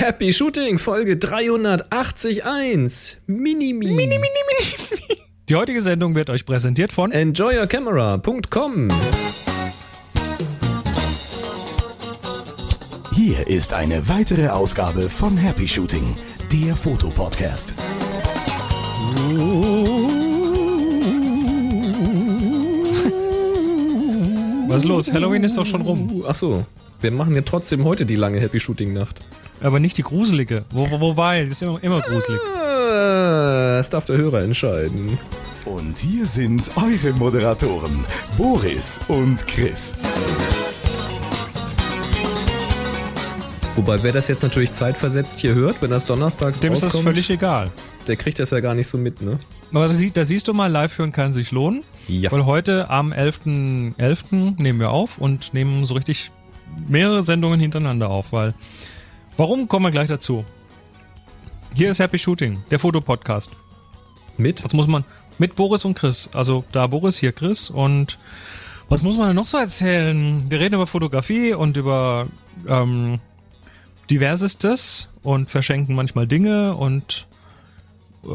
Happy Shooting, Folge 381. Mini, mini. Mini, mini, mini. Die heutige Sendung wird euch präsentiert von enjoyyourcamera.com. Hier ist eine weitere Ausgabe von Happy Shooting, der Fotopodcast. Was ist los? Halloween ist doch schon rum. Ach so, wir machen ja trotzdem heute die lange Happy Shooting Nacht. Aber nicht die gruselige. Wo, wo, wobei, das ist immer, immer gruselig. Ah, Das darf der Hörer entscheiden. Und hier sind eure Moderatoren, Boris und Chris. Wobei, wer das jetzt natürlich zeitversetzt hier hört, wenn das donnerstags Dem ist das rauskommt, völlig egal. der kriegt das ja gar nicht so mit, ne? Aber da, sie- da siehst du mal, live hören kann sich lohnen. Ja. Weil heute am 11.11. 11. nehmen wir auf und nehmen so richtig mehrere Sendungen hintereinander auf, weil warum kommen wir gleich dazu? Hier ist Happy Shooting, der Fotopodcast. Mit? Was muss man mit Boris und Chris, also da Boris, hier Chris und was muss man denn noch so erzählen? Wir reden über Fotografie und über ähm, diversestes und verschenken manchmal Dinge und äh,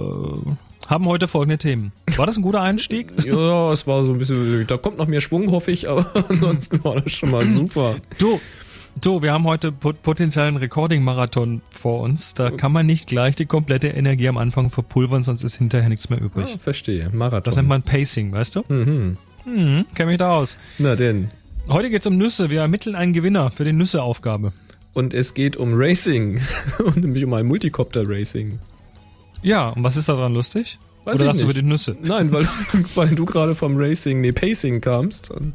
haben heute folgende Themen. War das ein guter Einstieg? Ja, es war so ein bisschen, da kommt noch mehr Schwung, hoffe ich, aber ansonsten war das schon mal super. Du, du, wir haben heute pot potenziellen Recording-Marathon vor uns. Da kann man nicht gleich die komplette Energie am Anfang verpulvern, sonst ist hinterher nichts mehr übrig. Ah, verstehe, Marathon. Das nennt man Pacing, weißt du? Mhm. Mhm, kenn mich da aus. Na denn. Heute geht's um Nüsse. Wir ermitteln einen Gewinner für die Nüsse-Aufgabe. Und es geht um Racing. Und nämlich um ein Multicopter-Racing. Ja, und was ist daran lustig? Weiß Oder ich du über nicht. die Nüsse? Nein, weil, weil du gerade vom Racing, nee, Pacing kamst. Und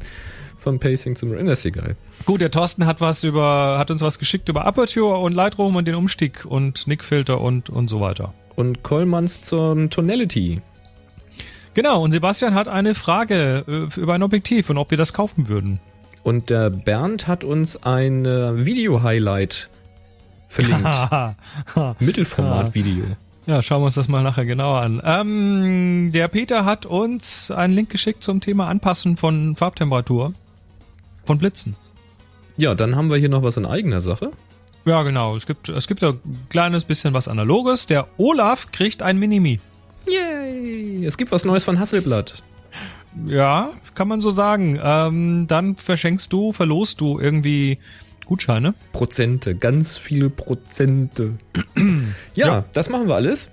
vom Pacing zum Racing. Ist egal. Gut, der Thorsten hat was über, hat uns was geschickt über Aperture und Lightroom und den Umstieg und Nickfilter und, und so weiter. Und Kollmanns zum Tonality. Genau, und Sebastian hat eine Frage äh, über ein Objektiv und ob wir das kaufen würden. Und der Bernd hat uns ein äh, Video-Highlight verlinkt. Mittelformat-Video. Ja, schauen wir uns das mal nachher genauer an. Ähm, der Peter hat uns einen Link geschickt zum Thema Anpassen von Farbtemperatur von Blitzen. Ja, dann haben wir hier noch was in eigener Sache. Ja, genau. Es gibt, es gibt ja ein kleines bisschen was Analoges. Der Olaf kriegt ein Minimi. Yay! Es gibt was Neues von Hasselblatt. Ja, kann man so sagen. Ähm, dann verschenkst du, verlost du irgendwie Gutscheine. Prozente, ganz viele Prozente. ja, Ja. das machen wir alles.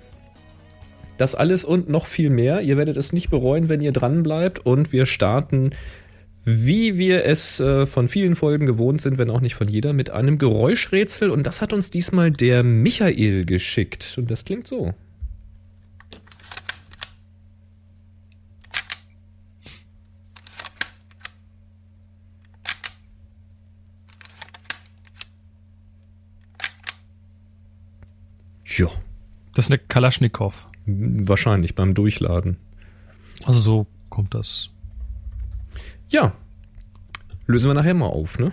Das alles und noch viel mehr. Ihr werdet es nicht bereuen, wenn ihr dran bleibt. Und wir starten, wie wir es äh, von vielen Folgen gewohnt sind, wenn auch nicht von jeder, mit einem Geräuschrätsel. Und das hat uns diesmal der Michael geschickt. Und das klingt so. Ja, Das ist eine Kalaschnikow. wahrscheinlich beim Durchladen. Also so kommt das. Ja, lösen wir nachher mal auf, ne?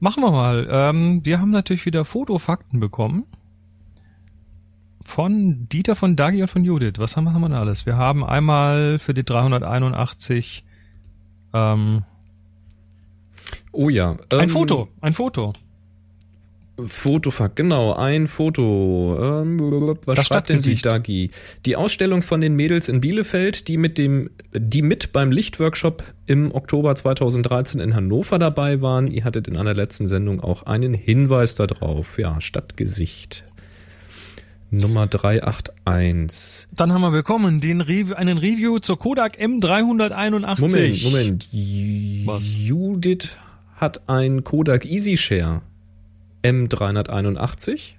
Machen wir mal. Ähm, wir haben natürlich wieder Fotofakten bekommen. Von Dieter, von Dagi und von Judith. Was haben wir, haben wir da alles? Wir haben einmal für die 381 ähm, Oh ja. ein ähm, Foto. Ein Foto. Fotofakt, genau, ein Foto. Ähm, was Das schreibt denn die. Dagi? Die Ausstellung von den Mädels in Bielefeld, die mit dem, die mit beim Lichtworkshop im Oktober 2013 in Hannover dabei waren. Ihr hattet in einer letzten Sendung auch einen Hinweis darauf. Ja, Stadtgesicht. Nummer 381. Dann haben wir bekommen den Rev einen Review zur Kodak M381. Moment, Moment. Was? Judith hat ein Kodak EasyShare M381.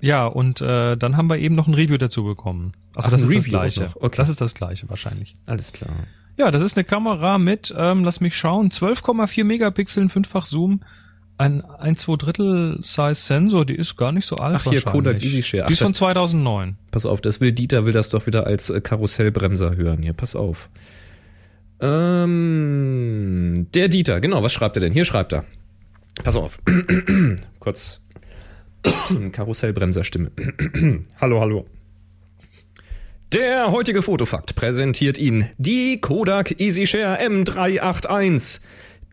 Ja, und äh, dann haben wir eben noch ein Review dazu bekommen. Also das ist das Review auch gleiche. Okay. Das ist das gleiche wahrscheinlich. Alles klar. Ja, das ist eine Kamera mit, ähm, lass mich schauen, 12,4 Megapixeln, fünffach Zoom, ein 1 2 Drittel Size Sensor, die ist gar nicht so alt Ach, hier. Kodak EasyShare. Ach, Die ist von das- 2009. Pass auf, das will Dieter, will das doch wieder als äh, Karussellbremser hören. Hier, pass auf. Ähm, der Dieter, genau, was schreibt er denn? Hier schreibt er. Pass auf. Kurz. Karussellbremserstimme. hallo, hallo. Der heutige Fotofakt präsentiert Ihnen die Kodak EasyShare M381.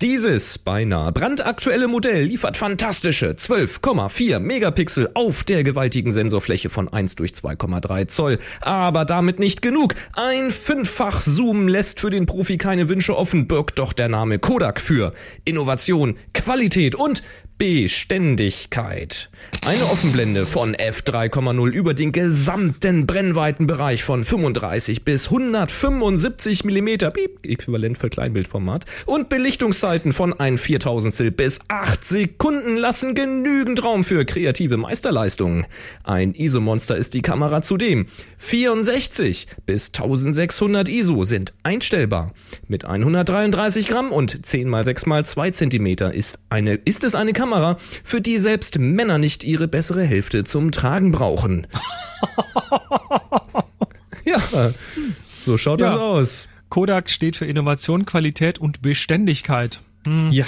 Dieses beinahe brandaktuelle Modell liefert fantastische 12,4 Megapixel auf der gewaltigen Sensorfläche von 1 durch 2,3 Zoll. Aber damit nicht genug. Ein Fünffach-Zoom lässt für den Profi keine Wünsche offen, birgt doch der Name Kodak für Innovation, Qualität und Beständigkeit. Eine Offenblende von f3,0 über den gesamten Brennweitenbereich von 35 bis 175 mm, äquivalent für Kleinbildformat, und Belichtungszeiten von ein 4000 bis 8 Sekunden lassen genügend Raum für kreative Meisterleistungen. Ein ISO-Monster ist die Kamera zudem. 64 bis 1600 ISO sind einstellbar. Mit 133 Gramm und 10 x 6 x 2 cm ist, eine, ist es eine Kamera, Kamera, für die selbst Männer nicht ihre bessere Hälfte zum Tragen brauchen. ja, so schaut ja. das aus. Kodak steht für Innovation, Qualität und Beständigkeit. Hm. Ja.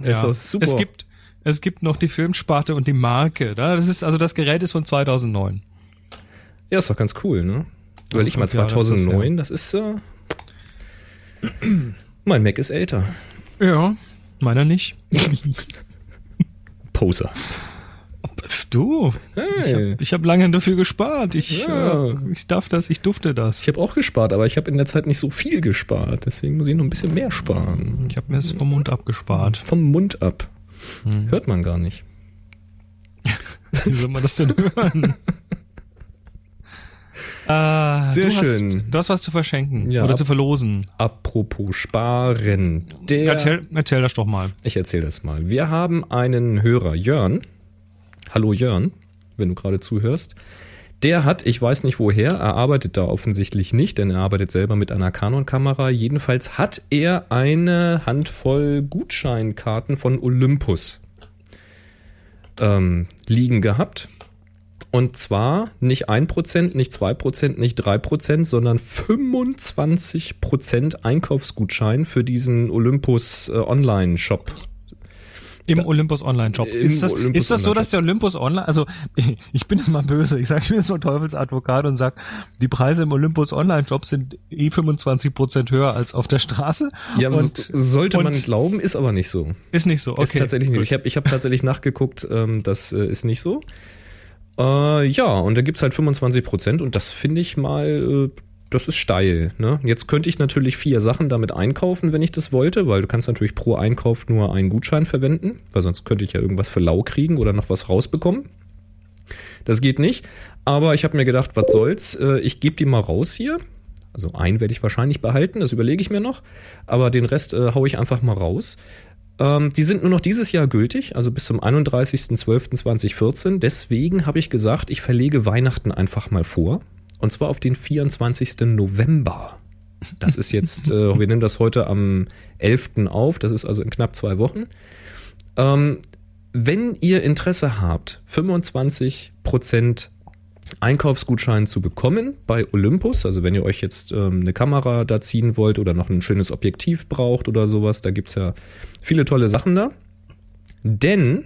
Ist ja. super. Es gibt, es gibt noch die Filmsparte und die Marke. Das ist, also das Gerät ist von 2009. Ja, ist doch ganz cool, ne? Weil ich mal 2009, das ist, das ist äh, mein Mac ist älter. Ja, Meiner nicht. Poser. Du, hey. ich habe hab lange dafür gespart. Ich, ja. äh, ich darf das, ich durfte das. Ich habe auch gespart, aber ich habe in der Zeit nicht so viel gespart. Deswegen muss ich noch ein bisschen mehr sparen. Ich habe mir es vom Mund abgespart. Vom Mund ab. Hm. Hört man gar nicht. Wie soll man das denn hören? Ah, Sehr du schön. Hast, du hast was zu verschenken ja, oder zu verlosen. Apropos Sparen. Der, erzähl, erzähl das doch mal. Ich erzähl das mal. Wir haben einen Hörer, Jörn. Hallo Jörn, wenn du gerade zuhörst. Der hat, ich weiß nicht woher, er arbeitet da offensichtlich nicht, denn er arbeitet selber mit einer Canon-Kamera. Jedenfalls hat er eine Handvoll Gutscheinkarten von Olympus ähm, liegen gehabt und zwar nicht 1%, nicht 2%, nicht 3%, sondern 25% Einkaufsgutschein für diesen Olympus äh, Online-Shop. Im Olympus Online Shop. Ist das, Olympus ist das so, dass der Olympus Online, also ich bin jetzt mal böse, ich sage, ich bin jetzt mal Teufelsadvokat und sag, die Preise im Olympus Online Shop sind eh 25 Prozent höher als auf der Straße. Ja, und, sollte und man glauben, ist aber nicht so. Ist nicht so, okay. Ist tatsächlich nicht. Ich habe ich hab tatsächlich nachgeguckt, ähm, das äh, ist nicht so. Äh, ja, und da gibt's halt 25 Prozent und das finde ich mal, äh, das ist steil. Ne? Jetzt könnte ich natürlich vier Sachen damit einkaufen, wenn ich das wollte, weil du kannst natürlich pro Einkauf nur einen Gutschein verwenden, weil sonst könnte ich ja irgendwas für lau kriegen oder noch was rausbekommen. Das geht nicht, aber ich habe mir gedacht, was soll's, äh, ich gebe die mal raus hier. Also einen werde ich wahrscheinlich behalten, das überlege ich mir noch, aber den Rest äh, haue ich einfach mal raus. Ähm, die sind nur noch dieses Jahr gültig, also bis zum 31.12.2014. Deswegen habe ich gesagt, ich verlege Weihnachten einfach mal vor. Und zwar auf den 24. November. Das ist jetzt, äh, wir nehmen das heute am 11. auf, das ist also in knapp zwei Wochen. Ähm, wenn ihr Interesse habt, 25% Einkaufsgutschein zu bekommen bei Olympus. Also wenn ihr euch jetzt ähm, eine Kamera da ziehen wollt oder noch ein schönes Objektiv braucht oder sowas, da gibt es ja viele tolle Sachen da. Denn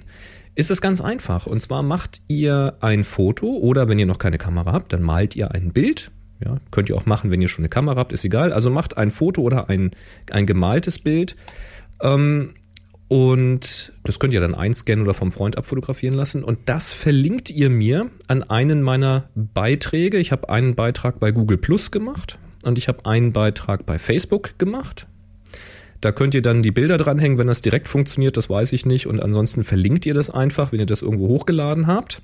ist es ganz einfach. Und zwar macht ihr ein Foto oder wenn ihr noch keine Kamera habt, dann malt ihr ein Bild. Ja, könnt ihr auch machen, wenn ihr schon eine Kamera habt, ist egal. Also macht ein Foto oder ein, ein gemaltes Bild. Ähm, und das könnt ihr dann einscannen oder vom Freund abfotografieren lassen. Und das verlinkt ihr mir an einen meiner Beiträge. Ich habe einen Beitrag bei Google Plus gemacht und ich habe einen Beitrag bei Facebook gemacht. Da könnt ihr dann die Bilder dranhängen, wenn das direkt funktioniert, das weiß ich nicht. Und ansonsten verlinkt ihr das einfach, wenn ihr das irgendwo hochgeladen habt.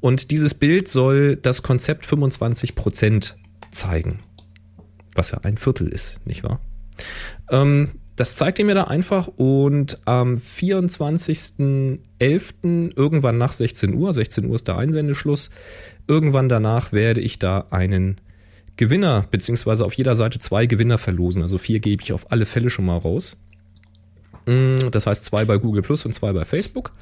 Und dieses Bild soll das Konzept 25% zeigen. Was ja ein Viertel ist, nicht wahr? Ähm, das zeigt ihr mir da einfach und am 24.11. irgendwann nach 16 Uhr, 16 Uhr ist der Einsendeschluss, irgendwann danach werde ich da einen Gewinner, beziehungsweise auf jeder Seite zwei Gewinner verlosen. Also vier gebe ich auf alle Fälle schon mal raus. Mm, das heißt zwei bei Google Plus und zwei bei Facebook.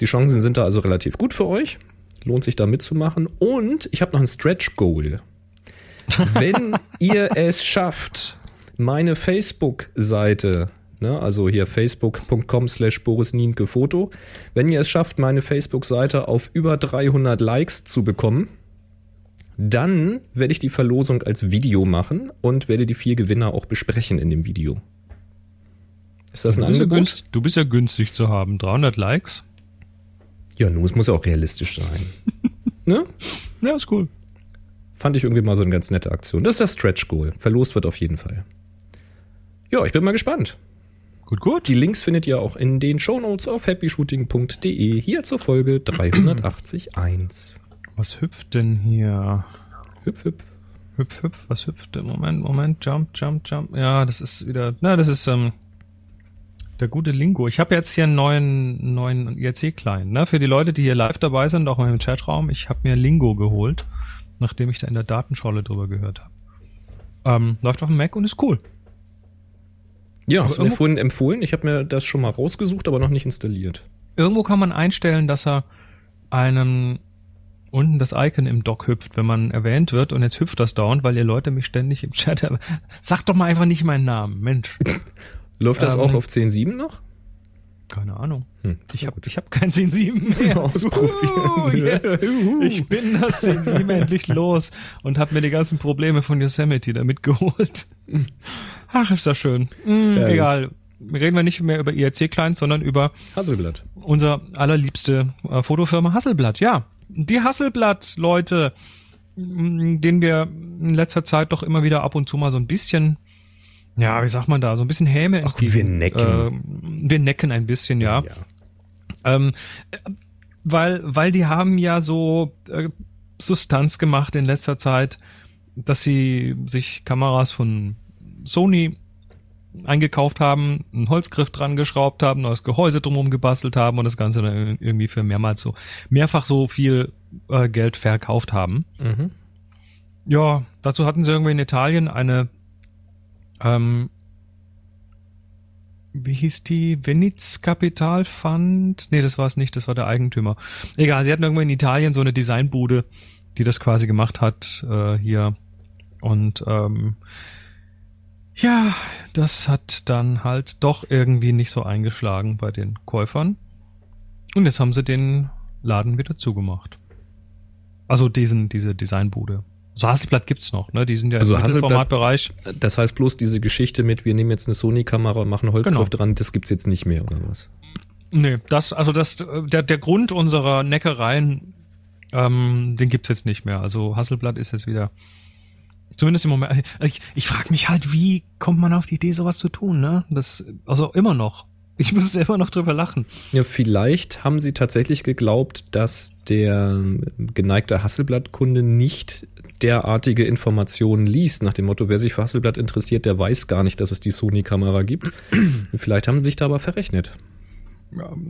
Die Chancen sind da also relativ gut für euch. Lohnt sich da mitzumachen. Und ich habe noch ein Stretch Goal. Wenn ihr es schafft, meine Facebook-Seite, ne, also hier facebook.com slash Boris Nienke Foto, wenn ihr es schafft, meine Facebook-Seite auf über 300 Likes zu bekommen, dann werde ich die Verlosung als Video machen und werde die vier Gewinner auch besprechen in dem Video. Ist das ein du, ja Angebot? günstig, du bist ja günstig zu haben. 300 Likes. Ja, nun, es muss ja auch realistisch sein. ne? Ja, ist cool. Fand ich irgendwie mal so eine ganz nette Aktion. Das ist das Stretch Goal. Verlost wird auf jeden Fall. Ja, ich bin mal gespannt. Gut, gut. Die Links findet ihr auch in den Shownotes auf happyshooting.de hier zur Folge 381. Was hüpft denn hier? Hüpf, hüpf. Hüpf, hüpf, was hüpft denn? Moment, Moment, jump, jump, jump. Ja, das ist wieder, na, das ist ähm, der gute Lingo. Ich habe jetzt hier einen neuen, neuen IRC-Client, ne? Für die Leute, die hier live dabei sind, auch mal im Chatraum. Ich habe mir Lingo geholt, nachdem ich da in der Datenscholle drüber gehört habe. Ähm, läuft auf dem Mac und ist cool. Ja, hast du mir vorhin empfohlen. Ich habe mir das schon mal rausgesucht, aber noch nicht installiert. Irgendwo kann man einstellen, dass er einem unten das Icon im Dock hüpft, wenn man erwähnt wird und jetzt hüpft das dauernd, weil ihr Leute mich ständig im Chat Sagt doch mal einfach nicht meinen Namen, Mensch. Läuft das Ähm, auch auf 10.7 noch? Keine Ahnung. Hm, Ich habe hab kein 10.7 mehr. Ausprobieren. Uh, yes. Ich bin das 10.7 endlich los und habe mir die ganzen Probleme von Yosemite da mitgeholt. Ach, ist das schön. Herrlich. egal. Reden wir nicht mehr über IRC-Clients, sondern über Hasselblatt. unser allerliebste äh, Fotofirma Hasselblatt. Ja, die Hasselblatt, Leute, m, denen wir in letzter Zeit doch immer wieder ab und zu mal so ein bisschen, ja, wie sagt man da, so ein bisschen Häme Ach, wir necken. Äh, wir necken ein bisschen, ja. Ähm, äh, weil, weil die haben ja so äh, Substanz gemacht in letzter Zeit, dass sie sich Kameras von Sony eingekauft haben, einen Holzgriff dran geschraubt haben, neues Gehäuse drumherum gebastelt haben und das Ganze dann irgendwie für mehrmals so, mehrfach so viel äh, Geld verkauft haben. Mhm. Ja, dazu hatten sie irgendwie in Italien eine, ähm, wie hieß die? Venice Capital Fund? Nee, das war es nicht, das war der Eigentümer. Egal, sie hatten irgendwo in Italien so eine Designbude, die das quasi gemacht hat, äh, hier. Und ähm, ja, das hat dann halt doch irgendwie nicht so eingeschlagen bei den Käufern. Und jetzt haben sie den Laden wieder zugemacht. Also diesen, diese Designbude. So Hasselblatt gibt's noch, ne? Die sind ja Also im Hasselblatt- Mittelformatbereich. Das heißt bloß diese Geschichte mit, wir nehmen jetzt eine Sony-Kamera und machen Holzgriff Genau. dran, das gibt's jetzt nicht mehr, oder was? Nee, das, also das, äh, der, der Grund unserer Neckereien, ähm, den gibt's jetzt nicht mehr. Also Hasselblatt ist jetzt wieder, zumindest im Moment, ich, ich frage mich halt, wie kommt man auf die Idee, sowas zu tun, ne? Das, also immer noch. Ich muss immer noch drüber lachen. Ja, vielleicht haben sie tatsächlich geglaubt, dass der geneigte Hasselblatt-Kunde nicht derartige Informationen liest, nach dem Motto, wer sich für Hasselblatt interessiert, der weiß gar nicht, dass es die Sony-Kamera gibt. vielleicht haben sie sich da aber verrechnet.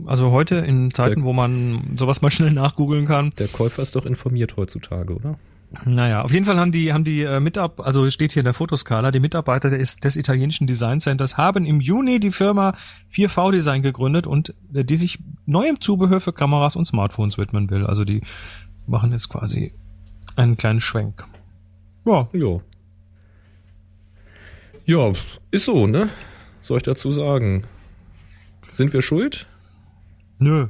Also heute in Zeiten, Der- wo man sowas mal schnell nachgoogeln kann. Der Käufer ist doch informiert heutzutage, oder? Naja, auf jeden Fall haben die, haben die äh, Mitab also steht hier in der Fotoskala, die Mitarbeiter des, des italienischen Design Centers haben im Juni die Firma 4V Design gegründet und äh, die sich neuem Zubehör für Kameras und Smartphones widmen will. Also die machen jetzt quasi einen kleinen Schwenk. Ja, Ja. Ja, ist so, ne? Soll ich dazu sagen? Sind wir schuld? nö.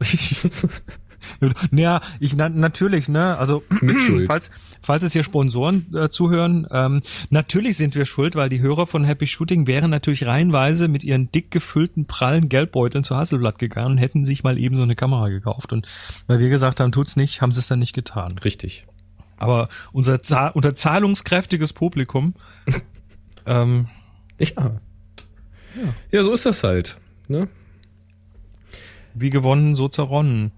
naja, ich na, natürlich, ne? Also falls falls es hier Sponsoren äh, zuhören, ähm, natürlich sind wir schuld, weil die Hörer von Happy Shooting wären natürlich reihenweise mit ihren dick gefüllten prallen Geldbeuteln zu Hasselblatt gegangen und hätten sich mal eben so eine Kamera gekauft und weil wir gesagt haben, tut's nicht, haben sie es dann nicht getan. Richtig. Aber unser unser zahlungskräftiges Publikum ähm, Ja. Ja, so ist das halt. Ne? wie gewonnen, so zerronnen.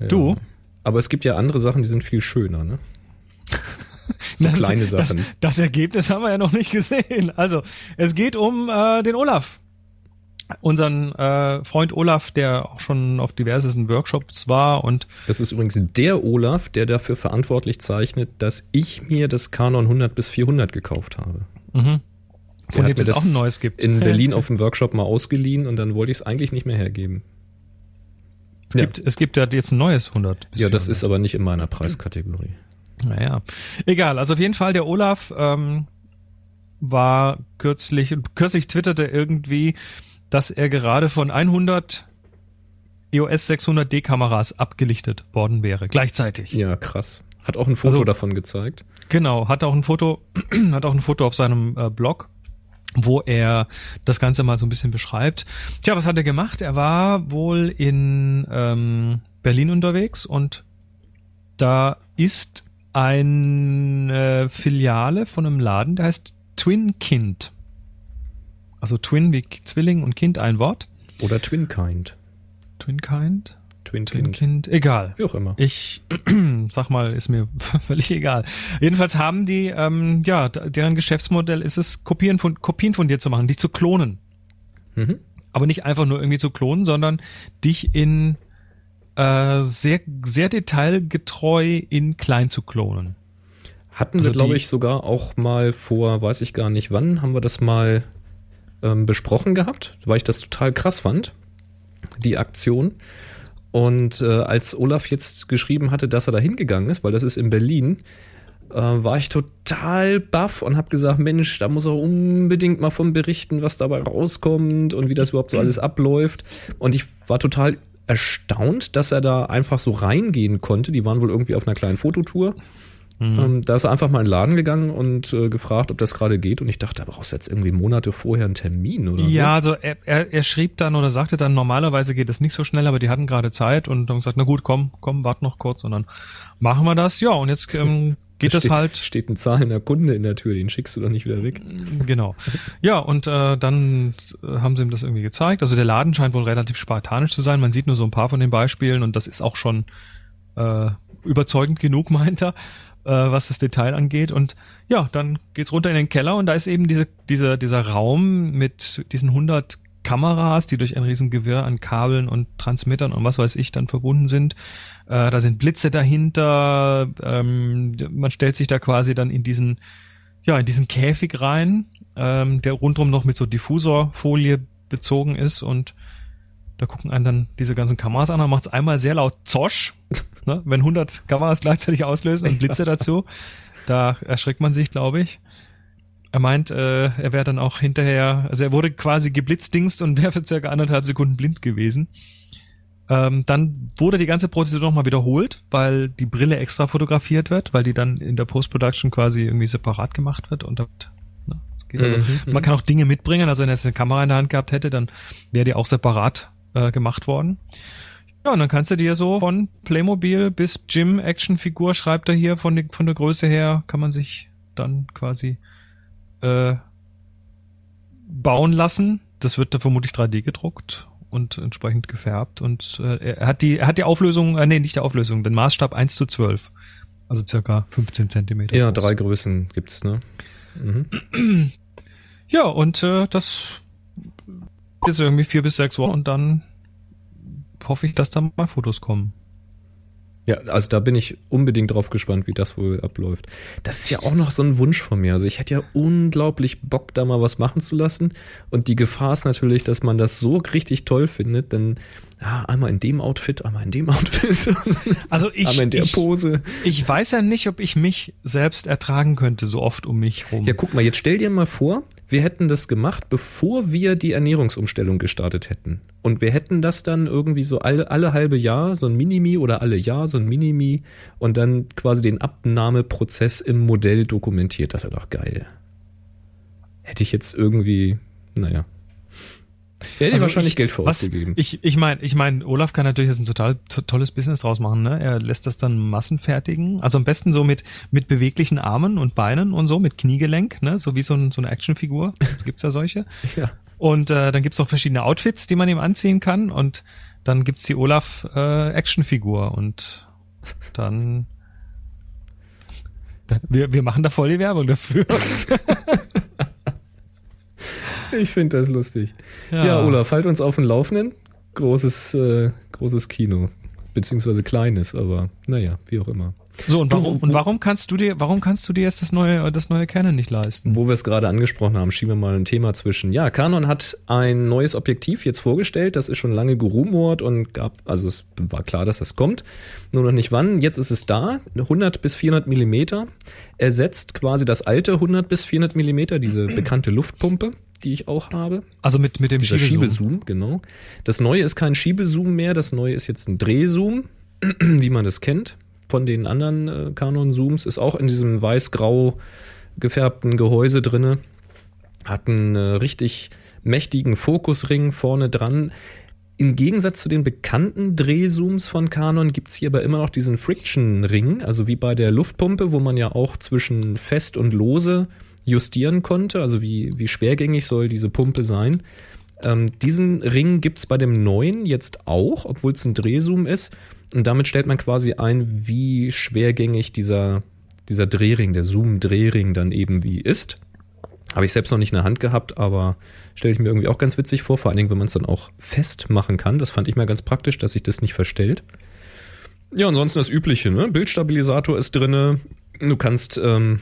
Ja. Du? Aber es gibt ja andere Sachen, die sind viel schöner, ne? So Das- kleine das, Sachen. Das, Ergebnis haben wir ja noch nicht gesehen. Also, es geht um äh, den Olaf. Unseren äh, Freund Olaf, der auch schon auf diversesten Workshops war und Das ist übrigens der Olaf, der dafür verantwortlich zeichnet, dass ich mir das Canon 100 bis 400 gekauft habe. mhm, von dem es das auch ein neues gibt. In Berlin auf dem Workshop mal ausgeliehen und dann wollte ich es eigentlich nicht mehr hergeben. Es, gibt, es gibt ja jetzt ein neues 100. bis Ja, das 400. ist aber nicht in meiner Preiskategorie. Naja, egal. Also auf jeden Fall, der Olaf ähm, war kürzlich, kürzlich twitterte irgendwie, dass er gerade von 100 EOS 600D Kameras abgelichtet worden wäre, gleichzeitig. Ja, krass. Hat auch ein Foto Also- davon gezeigt. Genau, hat auch ein Foto, hat auch ein Foto auf seinem äh, Blog. Wo er das Ganze mal so ein bisschen beschreibt. Tja, was hat er gemacht? Er war wohl in ähm, Berlin unterwegs und da ist eine Filiale von einem Laden, der heißt Twin Kind. Also Twin wie Zwilling und Kind ein Wort. Oder Twinkind. Twinkind? Twin Kind. Kind? Egal. Wie auch immer. Ich sag mal, ist mir völlig egal. Jedenfalls haben die, ähm, ja, deren Geschäftsmodell ist es, Kopien von, Kopien von dir zu machen, dich zu klonen. Mhm. Aber nicht einfach nur irgendwie zu klonen, sondern dich in äh, sehr, sehr detailgetreu in klein zu klonen. Hatten Also wir, glaube ich, sogar auch mal vor, weiß ich gar nicht wann, haben wir das mal ähm, besprochen gehabt, weil ich das total krass fand, die Aktion. Und äh, als Olaf jetzt geschrieben hatte, dass er da hingegangen ist, weil das ist in Berlin, äh, war ich total baff und habe gesagt, Mensch, da muss er unbedingt mal von berichten, was dabei rauskommt und wie das überhaupt so alles abläuft. Und ich war total erstaunt, dass er da einfach so reingehen konnte. Die waren wohl irgendwie auf einer kleinen Fototour. Ähm, da ist er einfach mal in den Laden gegangen und äh, gefragt, ob das gerade geht. Und ich dachte, da brauchst du jetzt irgendwie Monate vorher einen Termin oder Ja, also er, er, er schrieb dann oder sagte dann, normalerweise geht es nicht so schnell, aber die hatten gerade Zeit und haben gesagt, na gut, komm, komm, wart noch kurz und dann machen wir das. Ja, und jetzt ähm, geht Da das steht, halt Steht ein zahlender Kunde in der Tür, den schickst du doch nicht wieder weg. Genau. Ja, und äh, dann äh, haben sie ihm das irgendwie gezeigt. Also der Laden scheint wohl relativ spartanisch zu sein. Man sieht nur so ein paar von den Beispielen und das ist auch schon äh, überzeugend genug, meint er, äh, was das Detail angeht. Und ja, dann geht's runter in den Keller und da ist eben diese, diese, dieser Raum mit diesen 100 Kameras, die durch ein riesen Gewirr an Kabeln und Transmittern und was weiß ich dann verbunden sind. Äh, da sind Blitze dahinter. Ähm, man stellt sich da quasi dann in diesen ja, in diesen Käfig rein, ähm, der rundrum noch mit so Diffusorfolie bezogen ist und da gucken einen dann diese ganzen Kameras an, dann macht's einmal sehr laut Zosch, ne, wenn 100 Kameras gleichzeitig auslösen und Blitze dazu. Da erschreckt man sich, glaube ich. Er meint, äh, er wäre dann auch hinterher, also er wurde quasi geblitzdingst und wäre für circa anderthalb Sekunden blind gewesen. Ähm, dann wurde die ganze Prozedur nochmal wiederholt, weil die Brille extra fotografiert wird, weil die dann in der Post-Production quasi irgendwie separat gemacht wird und damit, ne, also, Mhm, man kann auch Dinge mitbringen, also wenn er jetzt eine Kamera in der Hand gehabt hätte, dann wäre die auch separat äh, gemacht worden. Ja, und dann kannst du dir so von Playmobil bis Jim Actionfigur, schreibt er hier, von, die, von der Größe her, kann man sich dann quasi äh, bauen lassen. Das wird da vermutlich 3D gedruckt und entsprechend gefärbt. Und äh, er hat die, er hat die Auflösung, äh, nee, nicht die Auflösung, den Maßstab 1 zu 12. Also circa 15 Zentimeter. Ja, groß. drei Größen gibt's, ne? Mhm. Ja, und äh, das jetzt irgendwie vier bis sechs Wochen und dann hoffe ich, dass da mal Fotos kommen. Ja, also da bin ich unbedingt drauf gespannt, wie das wohl abläuft. Das ist ja auch noch so ein Wunsch von mir. Also ich hätte ja unglaublich Bock, da mal was machen zu lassen. Und die Gefahr ist natürlich, dass man das so richtig toll findet, denn ja, einmal in dem Outfit, einmal in dem Outfit, Also ich, einmal in der ich, Pose. ich weiß ja nicht, ob ich mich selbst ertragen könnte, so oft um mich rum. Ja, guck mal, jetzt stell dir mal vor, wir hätten das gemacht, bevor wir die Ernährungsumstellung gestartet hätten. Und wir hätten das dann irgendwie so alle, alle halbe Jahr, so ein Minimi oder alle Jahr so ein Minimi und dann quasi den Abnahmeprozess im Modell dokumentiert. Das wäre doch geil. Hätte ich jetzt irgendwie, naja. Hätte ich Also wahrscheinlich ich- Geld für was, ausgegeben. Ich, ich meine, ich mein, Olaf kann natürlich jetzt ein total to tolles Business draus machen. Ne? Er lässt das dann massenfertigen. Also am besten so mit, mit beweglichen Armen und Beinen und so, mit Kniegelenk, ne? so wie so, ein, so eine Actionfigur. Es gibt's ja solche. ja. Und äh, dann gibt's noch verschiedene Outfits, die man ihm anziehen kann. Und dann gibt's die Olaf äh, Actionfigur. Und dann... Wir, wir machen da voll die Werbung dafür. Ich finde das lustig. Ja. Olaf, halt uns auf dem Laufenden. Großes, äh, großes Kino. Beziehungsweise kleines, aber naja, wie auch immer. So, und warum, und warum kannst du dir, warum kannst du dir jetzt das neue, das neue Canon nicht leisten? Wo wir es gerade angesprochen haben, schieben wir mal ein Thema zwischen. Ja, Canon hat ein neues Objektiv jetzt vorgestellt. Das ist schon lange gerumort und gab, also es war klar, dass das kommt. Nur noch nicht wann. Jetzt ist es da. 100 bis 400 Millimeter. Ersetzt quasi das alte 100 bis 400 Millimeter, diese bekannte Luftpumpe, die ich auch habe. Also mit, mit dem Dieser Schiebezoom. Schiebezoom, genau. Das neue ist kein Schiebezoom mehr. Das neue ist jetzt ein Drehzoom, wie man das kennt. Von den anderen äh, Canon-Zooms ist auch in diesem weiß-grau gefärbten Gehäuse drinne. hat einen äh, richtig mächtigen Fokusring vorne dran. Im Gegensatz zu den bekannten Drehzooms von Canon gibt's hier aber immer noch diesen Friction-Ring, also wie bei der Luftpumpe, wo man ja auch zwischen fest und lose justieren konnte, also wie, wie schwergängig soll diese Pumpe sein. Ähm, diesen Ring gibt's bei dem neuen jetzt auch, obwohl es ein Drehzoom ist. Und damit stellt man quasi ein, wie schwergängig dieser, dieser Drehring, der Zoom-Drehring dann eben wie ist. Habe ich selbst noch nicht in der Hand gehabt, aber stelle ich mir irgendwie auch ganz witzig vor, vor allen Dingen, wenn man es dann auch festmachen kann. Das fand ich mal ganz praktisch, dass sich das nicht verstellt. Ja, ansonsten das Übliche, ne? Bildstabilisator ist drinne. Du kannst ähm,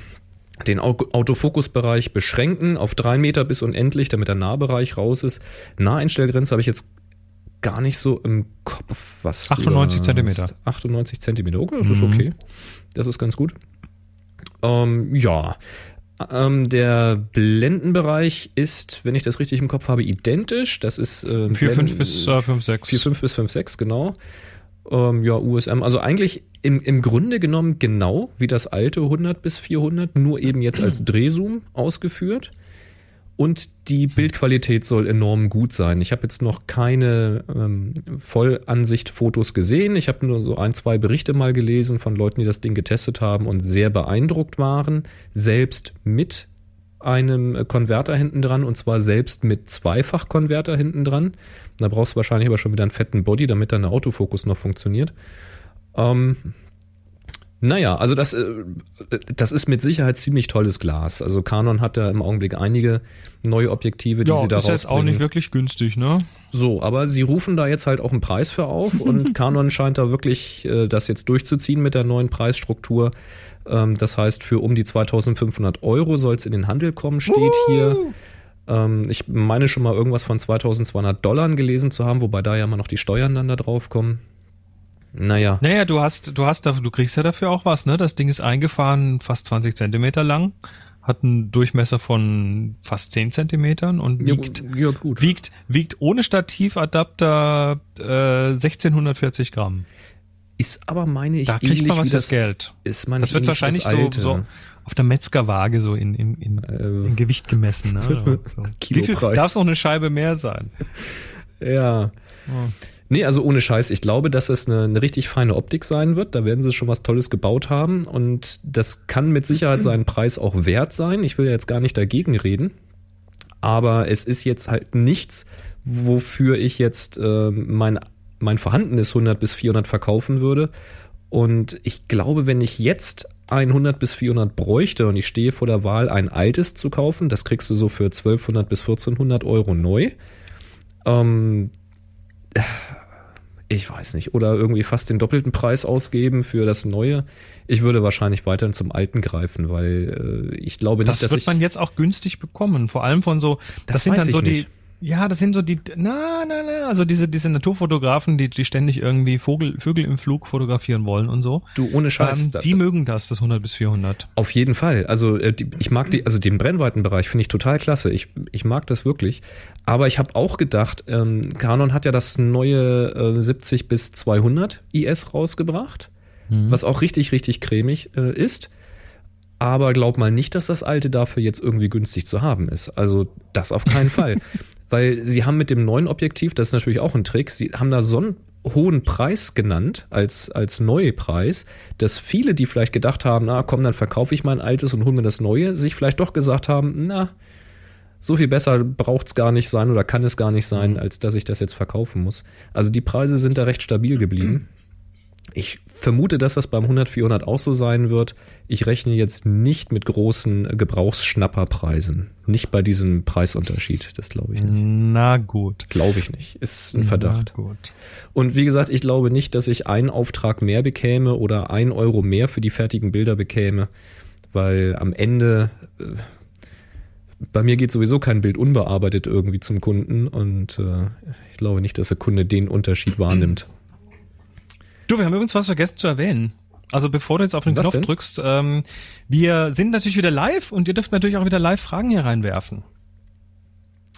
den Autofokusbereich beschränken auf drei Meter bis unendlich, damit der Nahbereich raus ist. Naheinstellgrenze habe ich jetzt gar nicht so im Kopf. Was 98 Zentimeter. 98 Zentimeter, okay, das mhm. ist okay. Das ist ganz gut. Ähm, ja, ähm, der Blendenbereich ist, wenn ich das richtig im Kopf habe, identisch. Das ist äh, 4,5 bis äh, 5,6. 4,5 bis 5,6, genau. Ähm, ja, USM. Also eigentlich im, im Grunde genommen genau wie das alte 100 bis 400, nur eben jetzt als Drehzoom ausgeführt. Und die Bildqualität soll enorm gut sein. Ich habe jetzt noch keine ähm, Vollansicht-Fotos gesehen. Ich habe nur so ein, zwei Berichte mal gelesen von Leuten, die das Ding getestet haben und sehr beeindruckt waren. Selbst mit einem Konverter hinten dran und zwar selbst mit Zweifach-Konverter hinten dran. Da brauchst du wahrscheinlich aber schon wieder einen fetten Body, damit dein Autofokus noch funktioniert. Ähm, naja, also das, äh, das ist mit Sicherheit ziemlich tolles Glas. Also Canon hat da im Augenblick einige neue Objektive, die ja, sie da ist jetzt auch nicht wirklich günstig, ne? So, aber sie rufen da jetzt halt auch einen Preis für auf und Canon scheint da wirklich äh, das jetzt durchzuziehen mit der neuen Preisstruktur. Ähm, das heißt, für um die 2500 Euro soll es in den Handel kommen, steht uh. hier. Ähm, ich meine schon mal irgendwas von 2200 Dollar gelesen zu haben, wobei da ja immer noch die Steuern dann da drauf kommen. Naja. Naja, du hast, du hast, du kriegst ja dafür auch was, ne? Das Ding ist eingefahren, fast 20 Zentimeter lang, hat einen Durchmesser von fast 10 Zentimetern und wiegt, ja, wiegt, wiegt ohne Stativadapter äh, 1640 Gramm. Ist aber, meine ich, da kriegt man was fürs Geld. Ist das wird wahrscheinlich so, so auf der Metzgerwaage so in, in, in, äh, in Gewicht gemessen. Ne? Wie viel darf es noch eine Scheibe mehr sein? Ja. Oh. Nee, also ohne Scheiß. Ich glaube, dass es eine, eine richtig feine Optik sein wird. Da werden sie schon was Tolles gebaut haben. Und das kann mit Sicherheit seinen Preis auch wert sein. Ich will ja jetzt gar nicht dagegen reden. Aber es ist jetzt halt nichts, wofür ich jetzt äh, mein, mein vorhandenes 100 bis 400 verkaufen würde. Und ich glaube, wenn ich jetzt ein 100 bis 400 bräuchte und ich stehe vor der Wahl, ein altes zu kaufen, das kriegst du so für 1200 bis 1400 Euro neu. Ähm, ich weiß nicht, oder irgendwie fast den doppelten Preis ausgeben für das Neue. Ich würde wahrscheinlich weiterhin zum Alten greifen, weil äh, ich glaube nicht, das dass wird man jetzt auch günstig bekommen. Vor allem von so, das, das sind dann so die, nicht. Ja, das sind so die, na, na, na, also diese, diese Naturfotografen, die, die ständig irgendwie Vogel, Vögel im Flug fotografieren wollen und so. Du, ohne Scheiß. Ähm, die da, mögen das, das 100 bis 400. Auf jeden Fall. Also, äh, die, ich mag die, also den Brennweitenbereich finde ich total klasse. Ich, ich mag das wirklich. Aber ich habe auch gedacht, ähm, Canon hat ja das neue äh, 70 bis 200 IS rausgebracht, mhm. was auch richtig, richtig cremig äh, ist. Aber glaub mal nicht, dass das alte dafür jetzt irgendwie günstig zu haben ist. Also das auf keinen Fall. weil sie haben mit dem neuen Objektiv, das ist natürlich auch ein Trick, sie haben da so einen hohen Preis genannt als, als Neupreis, dass viele, die vielleicht gedacht haben, na komm, dann verkaufe ich mein altes und hole mir das neue, sich vielleicht doch gesagt haben, na, so viel besser braucht es gar nicht sein oder kann es gar nicht sein, mhm. als dass ich das jetzt verkaufen muss. Also die Preise sind da recht stabil geblieben. Ich vermute, dass das beim 100 400 auch so sein wird. Ich rechne jetzt nicht mit großen Gebrauchsschnapperpreisen. Nicht bei diesem Preisunterschied. Das glaube ich nicht. Na gut. Glaube ich nicht. Ist ein Verdacht. Na gut. Und wie gesagt, ich glaube nicht, dass ich einen Auftrag mehr bekäme oder ein Euro mehr für die fertigen Bilder bekäme, weil am Ende äh, bei mir geht sowieso kein Bild unbearbeitet irgendwie zum Kunden und äh, ich glaube nicht, dass der Kunde den Unterschied wahrnimmt. Du, wir haben übrigens was vergessen zu erwähnen. Also bevor du jetzt auf den was Knopf denn? drückst, ähm, wir sind natürlich wieder live und ihr dürft natürlich auch wieder live Fragen hier reinwerfen.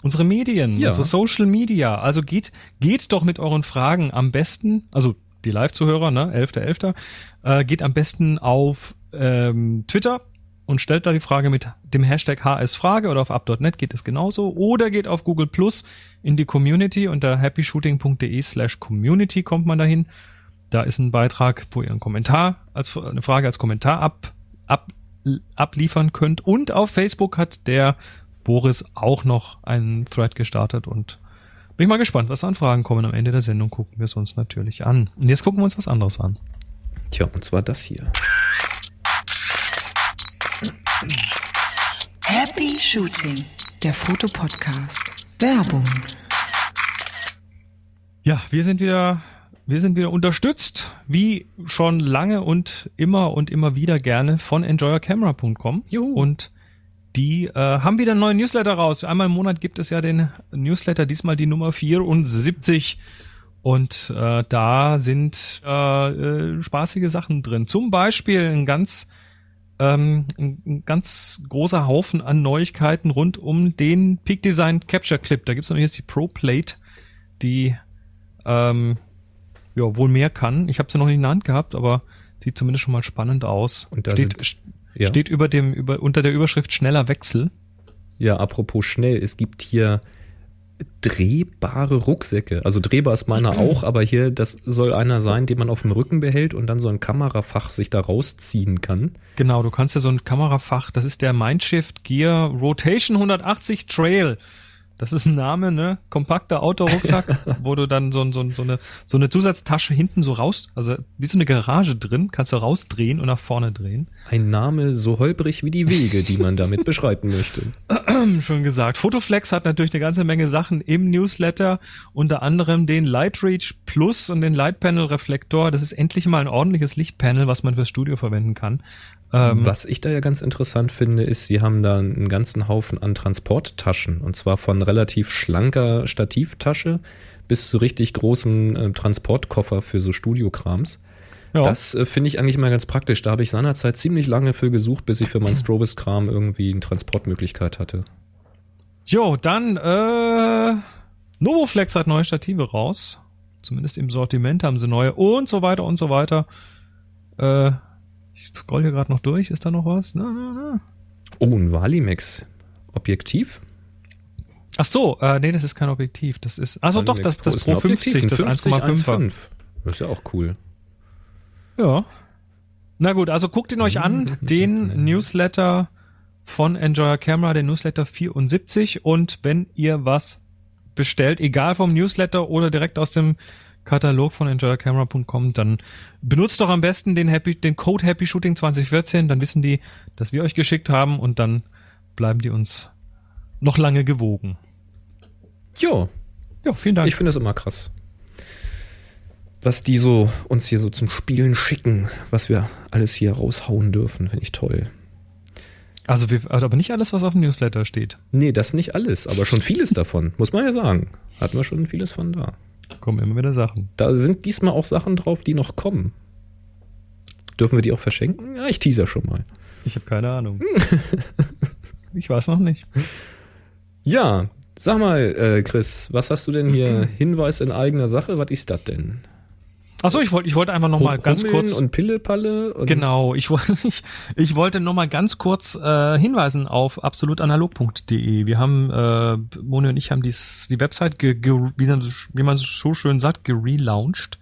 Unsere Medien, ja. also Social Media. Also geht, geht doch mit euren Fragen am besten, also die Live-Zuhörer, ne, 11.11., .11., äh, geht am besten auf ähm, Twitter und stellt da die Frage mit dem Hashtag HSFrage oder auf up.net geht es genauso. Oder geht auf Google Plus in die Community unter happyshooting.de slash community kommt man dahin. Da ist ein Beitrag, wo ihr einen Kommentar als eine Frage als Kommentar ab, ab, abliefern könnt. Und auf Facebook hat der Boris auch noch einen Thread gestartet und bin ich mal gespannt, was an Fragen kommen. Am Ende der Sendung gucken wir es uns natürlich an. Und jetzt gucken wir uns was anderes an. Tja, und zwar das hier. Happy Shooting, der Fotopodcast. Werbung. Ja, wir sind wieder, wir sind wieder unterstützt, wie schon lange und immer und immer wieder gerne von enjoyercamera.com. Juhu. Und die äh, haben wieder einen neuen Newsletter raus. Einmal im Monat gibt es ja den Newsletter, diesmal die Nummer 74. Und äh, da sind äh, äh, spaßige Sachen drin. Zum Beispiel ein ganz, ähm, ein, ganz großer Haufen an Neuigkeiten rund um den Peak Design Capture Clip. Da gibt's nämlich jetzt die Pro Plate, die ähm, ja wohl mehr kann. Ich habe sie noch nicht in der Hand gehabt, aber sieht zumindest schon mal spannend aus. Und da steht, sind- Ja. steht über dem über unter der Überschrift schneller Wechsel. Ja, apropos schnell, es gibt hier drehbare Rucksäcke. Also drehbar ist meiner auch, aber hier, das soll einer sein, den man auf dem Rücken behält und dann so ein Kamerafach sich da rausziehen kann. Genau, du kannst ja so ein Kamerafach, das ist der Mindshift Gear Rotation 180 Trail. Das ist ein Name, ne? Kompakter Autorucksack, wo du dann so, so, so, eine, so eine Zusatztasche hinten so raus, also wie so eine Garage drin, kannst du rausdrehen und nach vorne drehen. Ein Name so holprig wie die Wege, die man damit beschreiten möchte. Schon gesagt. Photoflex hat natürlich eine ganze Menge Sachen im Newsletter, unter anderem den Lightreach Plus und den Light Panel Reflektor. Das ist endlich mal ein ordentliches Lichtpanel, was man fürs Studio verwenden kann. Ähm, Was ich da ja ganz interessant finde, ist, sie haben da einen ganzen Haufen an Transporttaschen. Und zwar von relativ schlanker Stativtasche bis zu richtig großem äh, Transportkoffer für so Studiokrams. ja. Das äh, finde ich eigentlich mal ganz praktisch. Da habe ich seinerzeit ziemlich lange für gesucht, bis ich für meinen Strobis-Kram irgendwie eine Transportmöglichkeit hatte. Jo, dann, äh, Novoflex hat neue Stative raus. Zumindest im Sortiment haben sie neue und so weiter und so weiter. Äh, ich scroll hier gerade noch durch. Ist da noch was? Na, na, na. Oh, ein Valimex. Objektiv? Ach so, äh, nee, das ist kein Objektiv. Das ist, also doch, das, das Pro 50, das 1,5er. Das ist ja auch cool. Ja. Na gut, also guckt ihn euch an, den Newsletter von Enjoy Camera, den Newsletter 74 und wenn ihr was bestellt, egal vom Newsletter oder direkt aus dem Katalog von enjoycamera.com, dann benutzt doch am besten den Happy, den Code Happy Shooting 2014, dann wissen die, dass wir euch geschickt haben und dann bleiben die uns noch lange gewogen. Ja, Ja, vielen Dank. ich finde das immer krass. Was die so uns hier so zum Spielen schicken, was wir alles hier raushauen dürfen, finde ich toll. also wir, aber nicht alles, was auf dem Newsletter steht. Nee, das nicht alles, aber schon vieles davon, muss man ja sagen. Hatten wir schon vieles von da. Kommen immer wieder Sachen. Da sind diesmal auch Sachen drauf, die noch kommen. Dürfen wir die auch verschenken? Ja, ich teaser schon mal. Ich habe keine Ahnung. ich weiß noch nicht. Ja, sag mal, äh, Chris, was hast du denn hier? Hinweis in eigener Sache? Was ist das denn? Achso, ich wollte ich wollte einfach noch mal ganz Hummeln kurz Und Pillepalle? Und Genau, ich, wollte ich, ich wollte noch mal ganz kurz äh, hinweisen auf absolutanalog.de. Wir haben, äh, Moni und ich haben dies, die Website, ge, ge, wie, man, so- wie man so schön sagt, gerelauncht,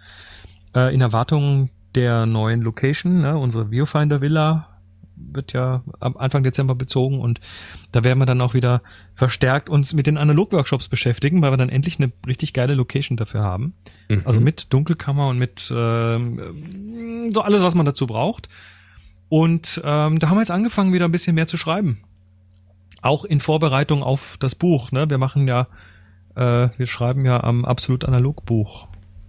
äh, in Erwartung der neuen Location. Ne? Unsere Viewfinder Villa wird ja am Anfang Dezember bezogen und da werden wir dann auch wieder verstärkt uns mit den Analog-Workshops beschäftigen, weil wir dann endlich eine richtig geile Location dafür haben. Mhm. Also mit Dunkelkammer und mit ähm, so alles, was man dazu braucht. Und ähm, da haben wir jetzt angefangen, wieder ein bisschen mehr zu schreiben. Auch in Vorbereitung auf das Buch. Ne? Wir machen ja, äh, wir schreiben ja am absolut analog Buch.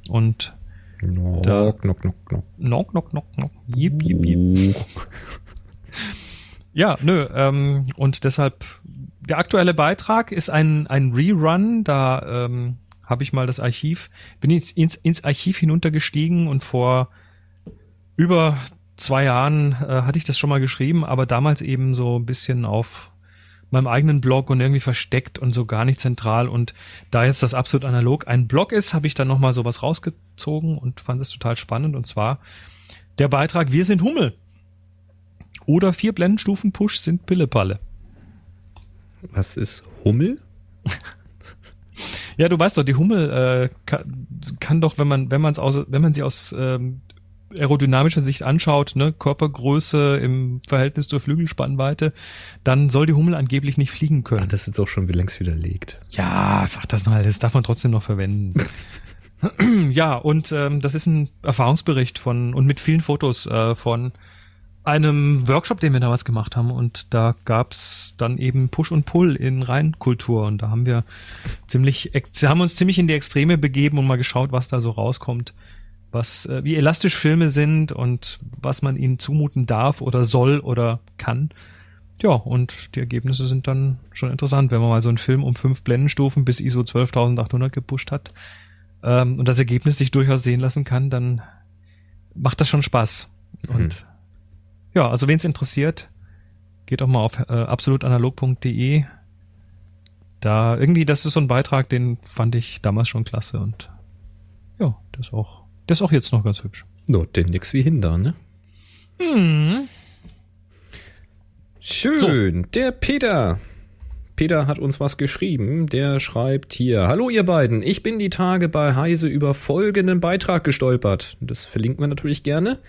Und Knock, Da- knock, knock, knock. knock, knock, knock, knock. Jip, jip, jip. Ja, nö, ähm, und deshalb, der aktuelle Beitrag ist ein, ein Rerun, da ähm, habe ich mal das Archiv, bin ins, ins, ins Archiv hinuntergestiegen und vor über zwei Jahren äh, hatte ich das schon mal geschrieben, aber damals eben so ein bisschen auf meinem eigenen Blog und irgendwie versteckt und so gar nicht zentral. Und da jetzt das absolut analog ein Blog ist, habe ich dann nochmal sowas rausgezogen und fand es total spannend. Und zwar der Beitrag Wir sind Hummel. Oder vier Blendenstufen Push sind Pillepalle. Was ist Hummel? Ja, du weißt doch, die Hummel äh, kann, kann doch, wenn man wenn man es wenn man sie aus ähm, aerodynamischer Sicht anschaut, ne, Körpergröße im Verhältnis zur Flügelspannweite, dann soll die Hummel angeblich nicht fliegen Ach, können. das ist auch schon längst widerlegt. Ja, sag das mal, das darf man trotzdem noch verwenden. ja, und ähm, das ist ein Erfahrungsbericht von und mit vielen Fotos äh, von einem Workshop, den wir damals gemacht haben. Und da gab's dann eben Push und Pull in Reinkultur. Und da haben wir ziemlich, haben uns ziemlich in die Extreme begeben und mal geschaut, was da so rauskommt. Was, äh, wie elastisch Filme sind und was man ihnen zumuten darf oder soll oder kann. Ja, und die Ergebnisse sind dann schon interessant, wenn man mal so einen Film um fünf Blendenstufen bis ISO 12800 gepusht hat ähm, und das Ergebnis sich durchaus sehen lassen kann, dann macht das schon Spaß. Und ja, also wen es interessiert, geht doch mal auf äh, absolutanalog.de. Da irgendwie, das ist so ein Beitrag, den fand ich damals schon klasse und ja, das ist auch, das ist auch jetzt noch ganz hübsch. No, denn nix wie hinder, ne? Hm. Schön. Der Peter. Peter hat uns was geschrieben. Der schreibt hier: Hallo, ihr beiden. Ich bin die Tage bei Heise über folgenden Beitrag gestolpert. Das verlinken wir natürlich gerne.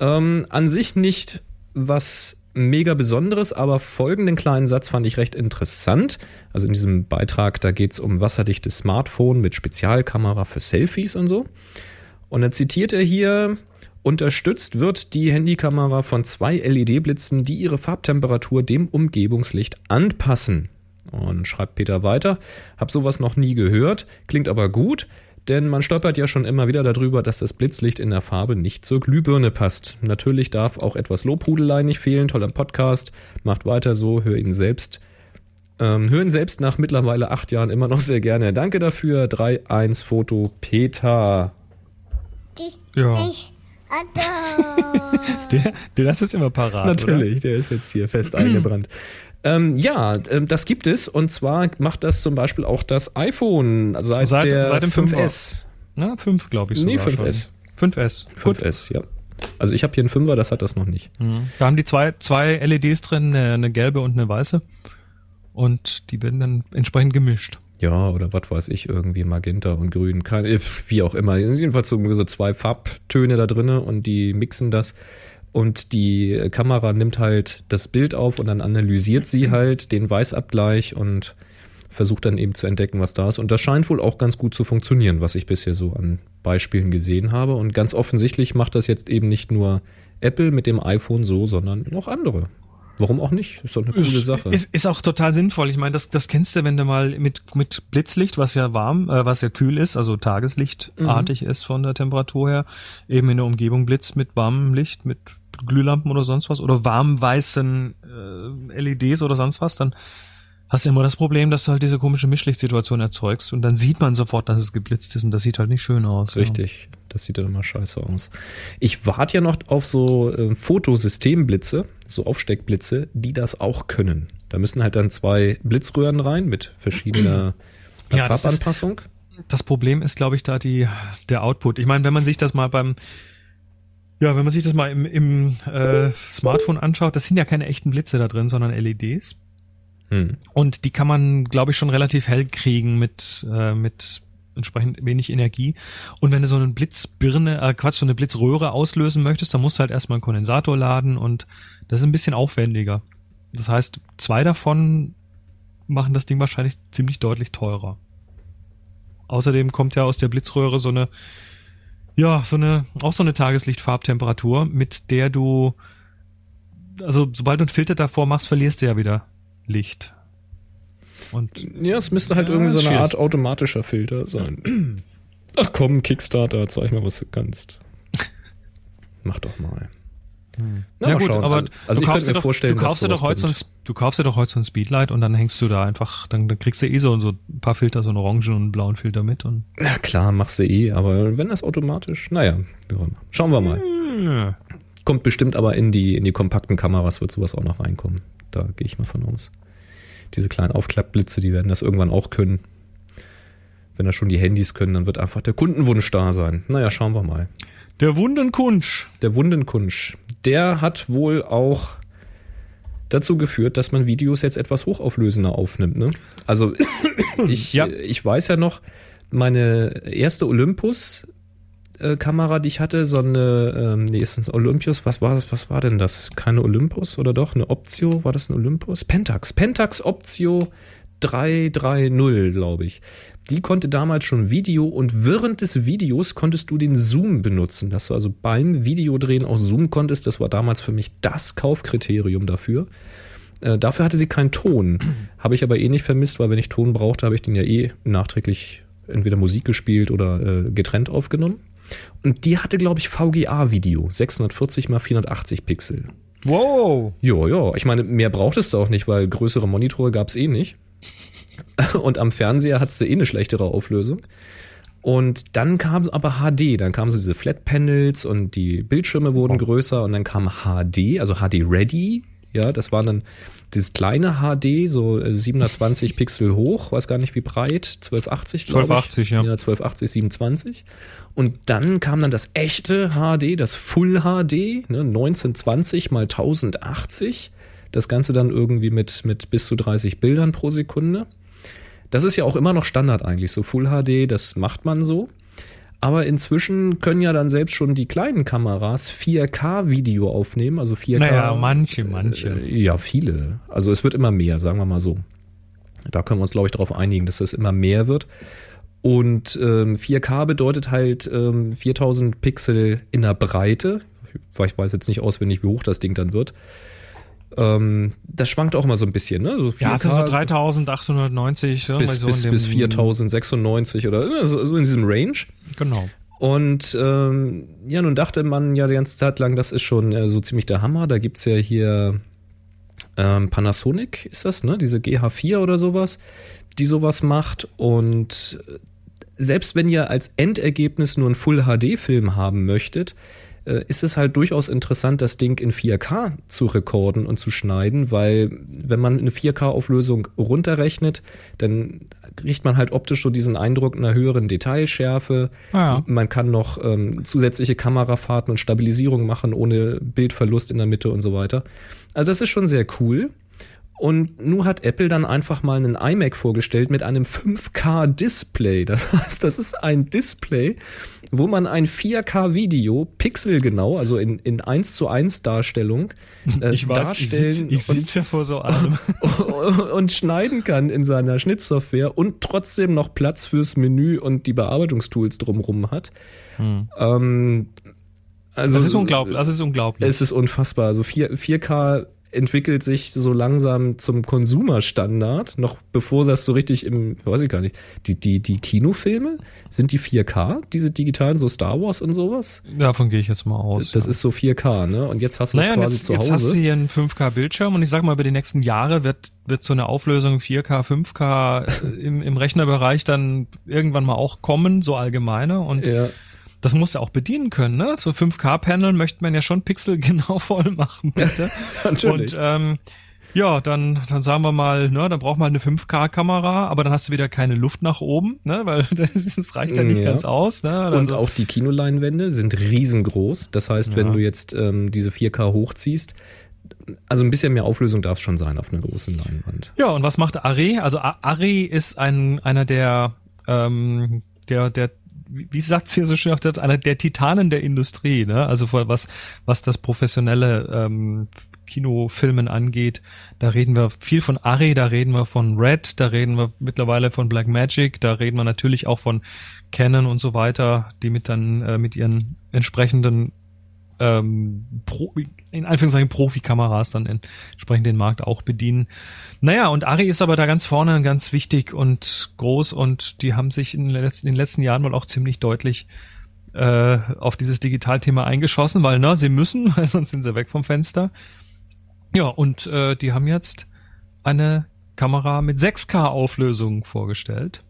Ähm, an sich nicht was mega Besonderes, aber folgenden kleinen Satz fand ich recht interessant. Also in diesem Beitrag, da geht es um wasserdichtes Smartphone mit Spezialkamera für Selfies und so. Und dann zitiert er hier, unterstützt wird die Handykamera von zwei LED-Blitzen, die ihre Farbtemperatur dem Umgebungslicht anpassen. Und schreibt Peter weiter, hab sowas noch nie gehört, klingt aber gut, denn man stolpert ja schon immer wieder darüber, dass das Blitzlicht in der Farbe nicht zur Glühbirne passt. Natürlich darf auch etwas Lobhudelei nicht fehlen, toller Podcast, macht weiter so, hör ihn selbst. Ähm, hör ihn selbst nach mittlerweile acht Jahren immer noch sehr gerne. Danke dafür. 3-1 Foto Peter. Ja, Ich der, der das ist immer parat. Natürlich, der ist jetzt hier fest eingebrannt. Ähm, ja, ähm, das gibt es und zwar macht das zum Beispiel auch das iPhone seit, Seit- der seit dem 5S. Oder? Na, fünf, glaube ich. Nee, sogar 5S. Schon. 5S. Gut. 5S, ja. Also ich habe hier einen 5er, das hat das noch nicht. Da haben die zwei, zwei LEDs drin, eine, eine gelbe und eine weiße. Und die werden dann entsprechend gemischt. Ja, oder was weiß ich, irgendwie Magenta und Grün, keine, wie auch immer. Jedenfalls so zwei Farbtöne da drinne und die mixen das. Und die Kamera nimmt halt das Bild auf und dann analysiert sie halt den Weißabgleich und versucht dann eben zu entdecken, was da ist. Und das scheint wohl auch ganz gut zu funktionieren, was ich bisher so an Beispielen gesehen habe. Und ganz offensichtlich macht das jetzt eben nicht nur Apple mit dem iPhone so, sondern noch andere. Warum auch nicht? Ist doch eine coole Sache. Ist, ist auch total sinnvoll. Ich meine, das, das kennst du, wenn du mal mit, mit Blitzlicht, was ja warm, äh, was ja kühl ist, also tageslichtartig ist von der Temperatur her, eben in der Umgebung blitzt mit warmem Licht, mit Glühlampen oder sonst was, oder warm weißen äh, LEDs oder sonst was, dann hast du immer das Problem, dass du halt diese komische Mischlichtsituation erzeugst und dann sieht man sofort, dass es geblitzt ist und das sieht halt nicht schön aus. Richtig, das sieht dann immer scheiße aus. Ich warte ja noch auf so äh, Fotosystemblitze, so Aufsteckblitze, die das auch können. Da müssen halt dann zwei Blitzröhren rein mit verschiedener Ja, das ist- Farbanpassung. Das Problem ist, glaube ich, da die der Output. Ich meine, wenn man sich das mal beim ja, wenn man sich das mal im, im äh, Smartphone anschaut, das sind ja keine echten Blitze da drin, sondern LEDs. Hm. Und die kann man, glaube ich, schon relativ hell kriegen mit äh, mit entsprechend wenig Energie. Und wenn du so eine Blitzbirne, äh, Quatsch, so eine Blitzröhre auslösen möchtest, dann musst du halt erstmal einen Kondensator laden und das ist ein bisschen aufwendiger. Das heißt, zwei davon machen das Ding wahrscheinlich ziemlich deutlich teurer. Außerdem kommt ja aus der Blitzröhre so eine, ja, so eine, auch so eine Tageslichtfarbtemperatur, mit der du, also sobald du einen Filter davor machst, verlierst du ja wieder Licht. Und Ja, es müsste halt Ja, irgendwie so eine schwierig. Art automatischer Filter sein. Ach komm, Kickstarter, zeig mal, was du kannst. Mach doch mal. Na, ja mal gut, schauen. aber also du ich könnte kaufst mir dir doch, vorstellen, du kaufst dir doch heute so ein, du kaufst dir doch heute so ein Speedlight und dann hängst du da einfach, dann, dann kriegst du eh so, so ein paar Filter, so einen orangen und einen blauen Filter mit und Na klar, machst du eh, aber wenn das automatisch, naja, wie auch immer. schauen wir mal. ja. Kommt bestimmt aber in die, in die kompakten Kameras wird sowas auch noch reinkommen. Da gehe ich mal von aus. Diese kleinen Aufklappblitze, die werden das irgendwann auch können. Wenn das schon die Handys können, dann wird einfach der Kundenwunsch da sein. Naja, schauen wir mal. Der Wundenkunsch. Der Wundenkunsch. der hat wohl auch dazu geführt, dass man Videos jetzt etwas hochauflösender aufnimmt. Ne? Also ich, Ja. ich weiß ja noch, meine erste Olympus Kamera, die ich hatte, so eine, ähm, nee, ist ein Olympus, was war, was war denn das? Keine Olympus oder doch? Eine Optio? War das ein Olympus? Pentax. Pentax Optio 330, glaube ich. Die konnte damals schon Video und während des Videos konntest du den Zoom benutzen, dass du also beim Videodrehen auch Zoom konntest. Das war damals für mich das Kaufkriterium dafür. Äh, dafür hatte sie keinen Ton. Habe ich aber eh nicht vermisst, weil wenn ich Ton brauchte, habe ich den ja eh nachträglich entweder Musik gespielt oder äh, getrennt aufgenommen. Und die hatte, glaube ich, VGA-Video, 640 mal 480 Pixel. Wow. Ja, ja. Ich meine, mehr brauchtest du auch nicht, weil größere Monitore gab es eh nicht. Und am Fernseher hattest du eh eine schlechtere Auflösung. Und dann kam aber HD, dann kamen so diese Flat Panels und die Bildschirme wurden größer und dann kam HD, also HD Ready. Ja, das war dann dieses kleine HD, so äh, 720 Pixel hoch, weiß gar nicht wie breit, 1280, glaube ich. 1280, ja. Ja, 1280, 27. Und dann kam dann das echte HD, das Full HD, ne, 1920 mal 1080. Das Ganze dann irgendwie mit, mit bis zu 30 Bildern pro Sekunde. Das ist ja auch immer noch Standard eigentlich, so Full HD, das macht man so. Aber inzwischen können ja dann selbst schon die kleinen Kameras 4K-Video aufnehmen, also 4K. Naja, manche, manche. Äh, ja, viele. Also es wird immer mehr, sagen wir mal so. Da können wir uns, glaube ich, darauf einigen, dass es immer mehr wird. Und ähm, 4K bedeutet halt ähm, 4000 Pixel in der Breite. Ich weiß jetzt nicht auswendig, wie hoch das Ding dann wird. Ähm, das schwankt auch immer so ein bisschen, ne? So Ja, 4K, also so 3890, irgendwie bis, so bis, bis 4096 oder so, so in diesem Range. Genau. Und ähm, ja, nun dachte man ja die ganze Zeit lang, das ist schon äh, so ziemlich der Hammer. Da gibt's ja hier ähm, Panasonic, ist das, ne? Diese GH4 oder sowas, die sowas macht. Und äh, selbst wenn ihr als Endergebnis nur einen Full-HD-Film haben möchtet, ist es halt durchaus interessant, das Ding in 4K zu rekorden und zu schneiden, weil wenn man eine 4K-Auflösung runterrechnet, dann kriegt man halt optisch so diesen Eindruck einer höheren Detailschärfe. Ja. Man kann noch ähm, zusätzliche Kamerafahrten und Stabilisierung machen ohne Bildverlust in der Mitte und so weiter. Also das ist schon sehr cool. Und nun hat Apple dann einfach mal einen iMac vorgestellt mit einem 5K-Display. Das heißt, das ist ein Display, wo man ein 4K-Video pixelgenau, also in, in 1 zu 1 Darstellung, äh, Ich weiß, ich darstellen sitze ich und sitz ja vor so einem. und schneiden kann in seiner Schnittsoftware und trotzdem noch Platz fürs Menü und die Bearbeitungstools drumrum hat. Ähm, also Das ist unglaublich. Das ist unglaublich. Es ist unfassbar. Also 4, 4K entwickelt sich so langsam zum Konsumerstandard, noch bevor das so richtig im, weiß ich gar nicht, die, die, die Kinofilme, sind die 4K, diese digitalen, so Star Wars und sowas? Davon gehe ich jetzt mal aus. Das ja. ist so 4K, ne? Und jetzt hast du Naja, es und quasi jetzt, zu jetzt hast du Hause. hier einen 5K-Bildschirm und ich sag mal, über die nächsten Jahre wird, wird so eine Auflösung 4K, 5K äh, im, im Rechnerbereich dann irgendwann mal auch kommen, so allgemeine. Und Ja. Das musst du auch bedienen können, ne? So 5K-Panel möchte man ja schon pixelgenau voll machen, bitte. Natürlich. Und ähm, ja, dann, dann sagen wir mal, ne, dann braucht man eine 5K-Kamera, aber dann hast du wieder keine Luft nach oben, ne, weil das, das reicht ja nicht Ja. ganz aus, ne? Also, Und auch die Kinoleinwände sind riesengroß. Das heißt, wenn Ja. du jetzt ähm, diese 4K hochziehst, also ein bisschen mehr Auflösung darf es schon sein auf einer großen Leinwand. Ja, und was macht Arri? Also Arri ist ein einer der ähm, der der wie sagt's hier so schön auf der einer der Titanen der Industrie, ne? Also was was das professionelle ähm, Kinofilmen angeht, da reden wir viel von Arri, da reden wir von Red, da reden wir mittlerweile von Blackmagic, da reden wir natürlich auch von Canon und so weiter, die mit dann äh, mit ihren entsprechenden ähm, Pro, in Anführungszeichen Profikameras dann entsprechend den Markt auch bedienen. Naja, und Ari ist aber da ganz vorne ganz wichtig und groß und die haben sich in den letzten, in den letzten Jahren wohl auch ziemlich deutlich äh, auf dieses Digitalthema eingeschossen, weil ne, sie müssen, weil sonst sind sie weg vom Fenster. Ja, und äh, die haben jetzt eine Kamera mit 6K Auflösung vorgestellt.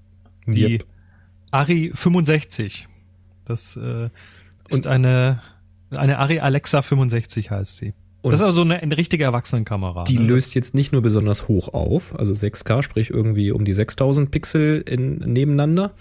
Die Yep. Ari 65. Das äh, ist eine eine Ari Alexa 65 heißt sie. Und- das ist also eine, eine richtige Erwachsenenkamera. Die ne? löst jetzt nicht nur besonders hoch auf, also 6K, sprich irgendwie um die 6000 Pixel in, nebeneinander,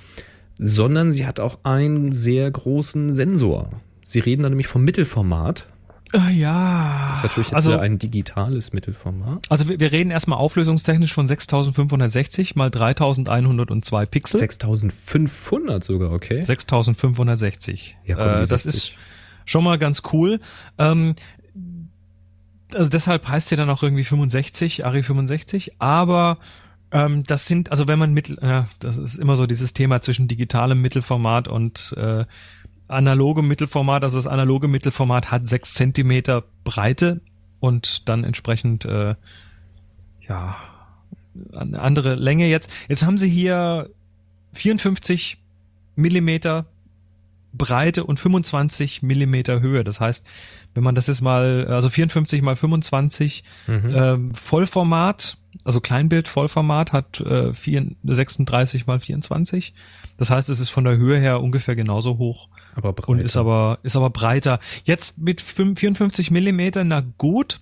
sondern sie hat auch einen sehr großen Sensor. Sie reden da nämlich vom Mittelformat. Äh, ja. Das ist natürlich jetzt also, ein digitales Mittelformat. also wir, wir reden erstmal auflösungstechnisch von 6560 mal 3102 Pixel. 6500 sogar, okay. 6560. Ja, komm, äh, das 60. ist schon mal ganz cool. Ähm, also deshalb heißt sie dann auch irgendwie 65, Ari 65, aber ähm, das sind, also wenn man mittel, ja, das ist immer so dieses Thema zwischen digitalem Mittelformat und äh, analogem Mittelformat. Also das analoge Mittelformat hat sechs Zentimeter Breite und dann entsprechend äh, ja eine andere Länge jetzt. Jetzt haben sie hier 54 Millimeter Breite und 25 Millimeter Höhe. Das heißt, wenn man das jetzt mal, also 54 mal 25 Mhm. ähm, Vollformat, also Kleinbild Vollformat hat äh, 4, 36 mal 24. Das heißt, es ist von der Höhe her ungefähr genauso hoch aber breiter. und ist aber ist aber breiter. Jetzt mit 5 54 Millimeter, na gut.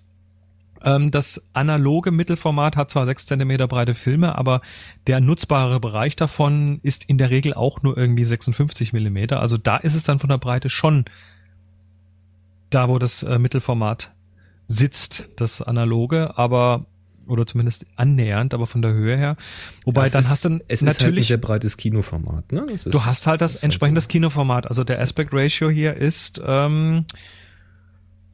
Ähm, das analoge Mittelformat hat zwar 6 Zentimeter breite Filme, aber der nutzbare Bereich davon ist in der Regel auch nur irgendwie 56 Millimeter. Also da ist es dann von der Breite schon da, wo das äh, Mittelformat sitzt, das analoge, aber oder zumindest annähernd, aber von der Höhe her. Wobei Das dann ist, hast du es ist halt ein natürlich sehr breites Kinoformat, ne? Das ist, Du hast halt das ist entsprechende so. Kinoformat. Also der Aspect Ratio hier ist ähm,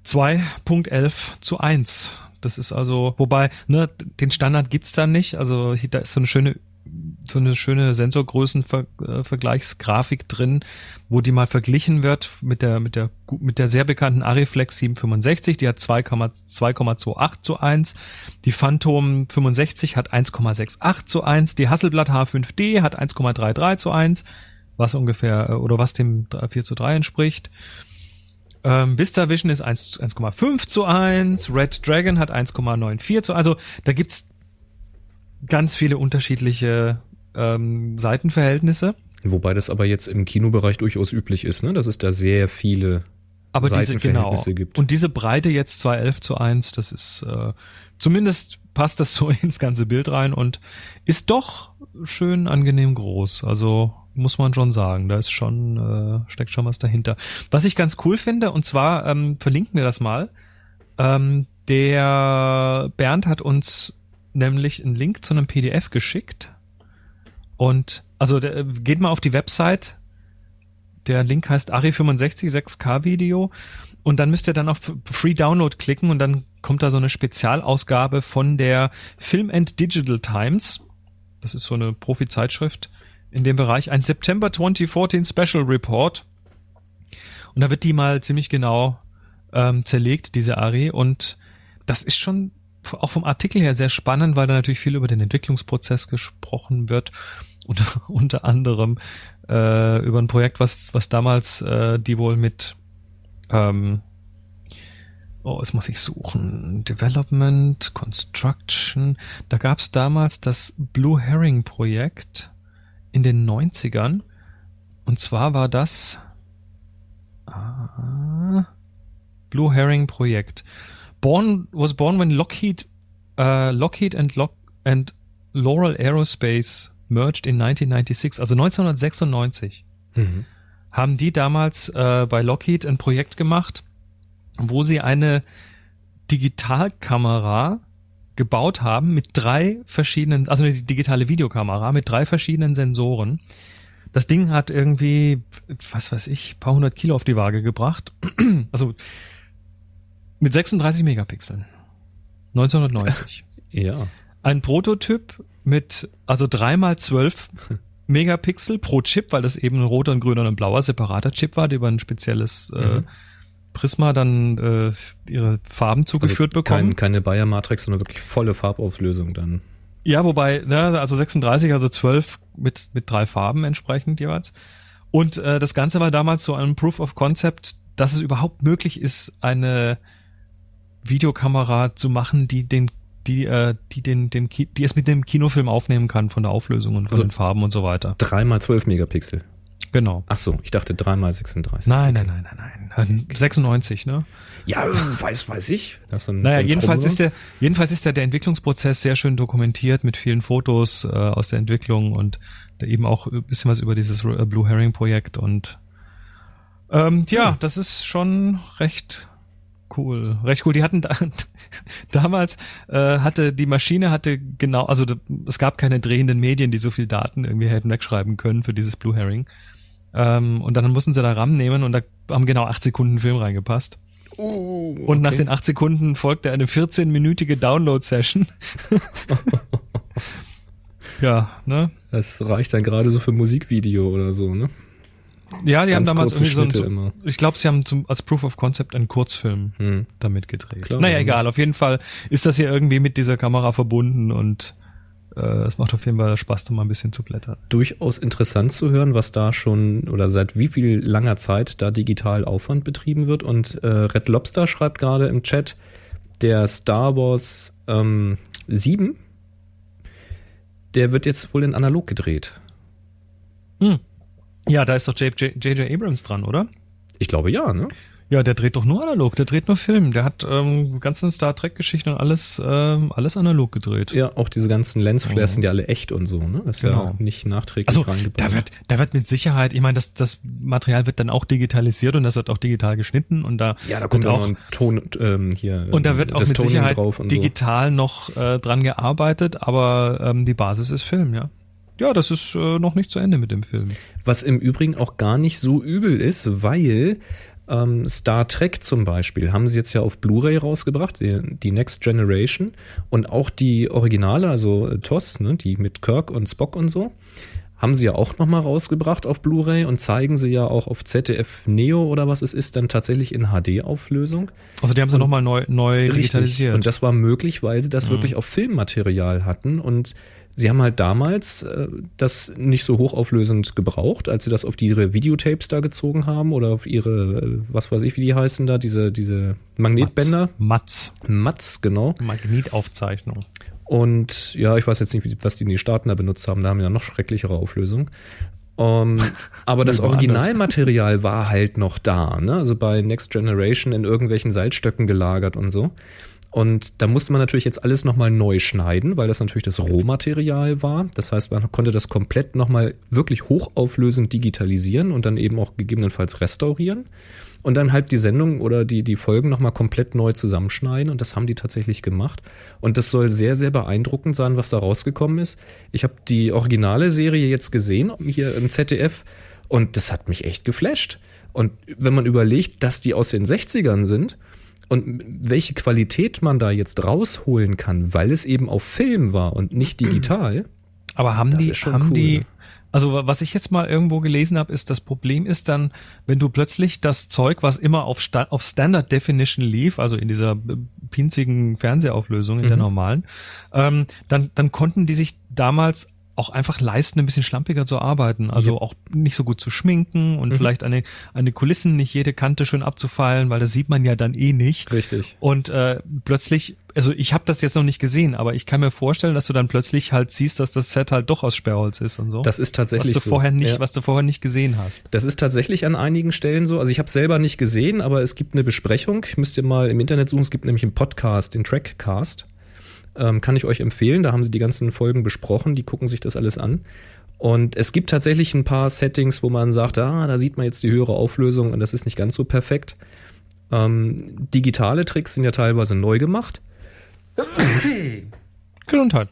2.11 zu 1. Das ist also, wobei, ne, den Standard gibt's da nicht. Also da ist so eine schöne so eine schöne Sensorgrößenvergleichsgrafik drin, wo die mal verglichen wird mit der mit der mit der sehr bekannten Ariflex 765, die hat 2,2,28 zu 1, die Phantom 65 hat 1,68 zu 1, die Hasselblad H5D hat 1,33 zu 1, was ungefähr äh, oder was dem 4 zu 3 entspricht. Ähm, Vista Vision ist 1 1,5 zu 1, Red Dragon hat 1,94 zu also da gibt's ganz viele unterschiedliche ähm, Seitenverhältnisse. Wobei das aber jetzt im Kinobereich durchaus üblich ist, ne? Dass es da sehr viele Aber diese, genau. Gibt. Und diese Breite jetzt 211 zu 1, das ist, äh, zumindest passt das so ins ganze Bild rein und ist doch schön angenehm groß. Also muss man schon sagen, da ist schon, äh, steckt schon was dahinter. Was ich ganz cool finde, und zwar ähm, verlinken wir das mal, ähm, der Bernd hat uns nämlich einen Link zu einem PDF geschickt. Und also der, geht mal auf die Website. Der Link heißt Ari65 6K Video. Und dann müsst ihr dann auf Free Download klicken und dann kommt da so eine Spezialausgabe von der Film and Digital Times. Das ist so eine Profi-Zeitschrift in dem Bereich. Ein September 2014 Special Report. Und da wird die mal ziemlich genau ähm, zerlegt, diese Ari. Und das ist schon auch vom Artikel her sehr spannend, weil da natürlich viel über den Entwicklungsprozess gesprochen wird. Und unter anderem äh, über ein Projekt, was, was damals äh, die wohl mit ähm, Oh, jetzt muss ich suchen. Development, Construction. Da gab es damals das Blue Herring Projekt in den 90ern. Und zwar war das ah, Blue Herring Projekt. Born was born when Lockheed uh, Lockheed and Lock and Laurel Aerospace merged in 1996, also 1996 Mhm. haben die damals äh, bei Lockheed ein Projekt gemacht, wo sie eine Digitalkamera gebaut haben mit drei verschiedenen, also eine digitale Videokamera mit drei verschiedenen Sensoren. Das Ding hat irgendwie, was weiß ich, paar hundert Kilo auf die Waage gebracht. Also mit 36 Megapixeln. 1990 Ja. ein Prototyp mit also dreimal zwölf Megapixel pro Chip, weil das eben ein roter, ein grüner und ein blauer separater Chip war, die über ein spezielles äh, Mhm. Prisma dann äh, ihre Farben zugeführt bekommen. Kein, keine Bayer Matrix, sondern wirklich volle Farbauflösung dann. Ja, wobei, ne, also 36, also 12 mit, mit drei Farben entsprechend jeweils. Und äh, das Ganze war damals so ein Proof of Concept, dass es überhaupt möglich ist, eine Videokamera zu machen, die den die äh, die den den Ki die es mit dem Kinofilm aufnehmen kann von der Auflösung und von Also- den Farben und so weiter. Dreimal zwölf Megapixel. Genau. Ach so, ich dachte dreimal 36. Nein, Okay. nein, nein, nein, nein. 96, ne? Ja, weiß, weiß ich. Das ein, Naja, so jedenfalls ist der, jedenfalls ist der, der Entwicklungsprozess sehr schön dokumentiert mit vielen Fotos äh, aus der Entwicklung und da eben auch ein bisschen was über dieses äh, Blue Herring Projekt und ähm, ja, das ist schon recht cool. Recht cool. Die hatten da, damals äh, hatte die Maschine hatte genau, also es gab keine drehenden Medien, die so viel Daten irgendwie hätten wegschreiben können für dieses Blue Herring. Ähm, und dann mussten sie da RAM nehmen und da haben genau acht Sekunden Film reingepasst. Oh, Und nach den acht Sekunden folgte eine 14-minütige Download-Session. ja, ne? Das reicht dann gerade so für Musikvideo oder so, ne? Ja, die Ganz haben damals irgendwie so, ein- Schnitte so immer. ich glaube, sie haben zum, als Proof of Concept einen Kurzfilm Hm. damit gedreht. Klar, naja, egal, auf jeden Fall ist das hier irgendwie mit dieser Kamera verbunden und es macht auf jeden Fall Spaß, da mal ein bisschen zu blättern. Durchaus interessant zu hören, was da schon oder seit wie viel langer Zeit da digital Aufwand betrieben wird. Und äh, Red Lobster schreibt gerade im Chat, der Star Wars ähm, 7, der wird jetzt wohl in analog gedreht. Hm. Ja, da ist doch J.J. Abrams dran, oder? Ich glaube ja, ne? Ja, der dreht doch nur analog, der dreht nur Film. Der hat ähm, ganzen Star Trek-Geschichten und alles, ähm, alles analog gedreht. Ja, auch diese ganzen Lensflares Oh. sind ja alle echt und so, ne? Das ist Genau. ja nicht nachträglich Also reingebaut. da wird, da wird mit Sicherheit, ich meine, das, das Material wird dann auch digitalisiert und das wird auch digital geschnitten und da ja, da kommt auch ein Ton ähm, hier. und da ähm, wird auch mit Toning Sicherheit und so. digital noch äh, dran gearbeitet, aber ähm, die Basis ist Film, ja. Ja, das ist äh, noch nicht zu Ende mit dem Film. Was im Übrigen auch gar nicht so übel ist, weil ähm, Star Trek zum Beispiel haben sie jetzt ja auf Blu-ray rausgebracht, die, die Next Generation und auch die Originale, also äh, TOS, ne, die mit Kirk und Spock und so, haben sie ja auch nochmal rausgebracht auf Blu-ray und zeigen sie ja auch auf ZDF Neo oder was es ist, dann tatsächlich in HD-Auflösung. Also die haben sie nochmal neu, neu digitalisiert. Und das war möglich, weil sie das wirklich auf Filmmaterial hatten und sie haben halt damals äh, das nicht so hochauflösend gebraucht, als sie das auf ihre Videotapes da gezogen haben oder auf ihre, äh, was weiß ich, wie die heißen da, diese, diese Magnetbänder. Matz. Mats, genau. Magnetaufzeichnung. Und ja, ich weiß jetzt nicht, wie- was die in den Staaten da benutzt haben, da haben ja noch schrecklichere Auflösung. Ähm, aber das. Originalmaterial war halt noch da, ne? Also bei Next Generation in irgendwelchen Salzstöcken gelagert und so. Und da musste man natürlich jetzt alles nochmal neu schneiden, weil das natürlich das Rohmaterial war. Das heißt, man konnte das komplett nochmal wirklich hochauflösend digitalisieren und dann eben auch gegebenenfalls restaurieren. Und dann halt die Sendung oder die, die Folgen nochmal komplett neu zusammenschneiden. Und das haben die tatsächlich gemacht. Und das soll sehr, sehr beeindruckend sein, was da rausgekommen ist. Ich habe die originale Serie jetzt gesehen, hier im ZDF. Und das hat mich echt geflasht. Und wenn man überlegt, dass die aus den 60ern sind und welche Qualität man da jetzt rausholen kann, weil es eben auf Film war und nicht digital. Aber haben Das die, ist schon haben cool, die, ne? also was ich jetzt mal irgendwo gelesen habe, ist, das Problem ist dann, wenn du plötzlich das Zeug, was immer auf, Sta auf Standard Definition lief, also in dieser äh, pinzigen Fernsehauflösung, in der Mhm. normalen, ähm, dann, dann konnten die sich damals auch einfach leisten, ein bisschen schlampiger zu arbeiten. Also Ja. auch nicht so gut zu schminken und Mhm. vielleicht eine, eine Kulissen nicht jede Kante schön abzufeilen, weil das sieht man ja dann eh nicht. Richtig. Und äh, plötzlich, also ich habe das jetzt noch nicht gesehen, aber ich kann mir vorstellen, dass du dann plötzlich halt siehst, dass das Set halt doch aus Sperrholz ist und so. Das ist was tatsächlich du so. vorher nicht, Ja. was du vorher nicht gesehen hast. Das ist tatsächlich an einigen Stellen so. Also ich habe selber nicht gesehen, aber es gibt eine Besprechung. Müsst ihr mal im Internet suchen. Es gibt nämlich einen Podcast, den Trackcast. Ähm, kann ich euch empfehlen. Da haben sie die ganzen Folgen besprochen. Die gucken sich das alles an. Und es gibt tatsächlich ein paar Settings, wo man sagt, ah, da sieht man jetzt die höhere Auflösung und das ist nicht ganz so perfekt. Ähm, digitale Tricks sind ja teilweise neu gemacht. Gesundheit.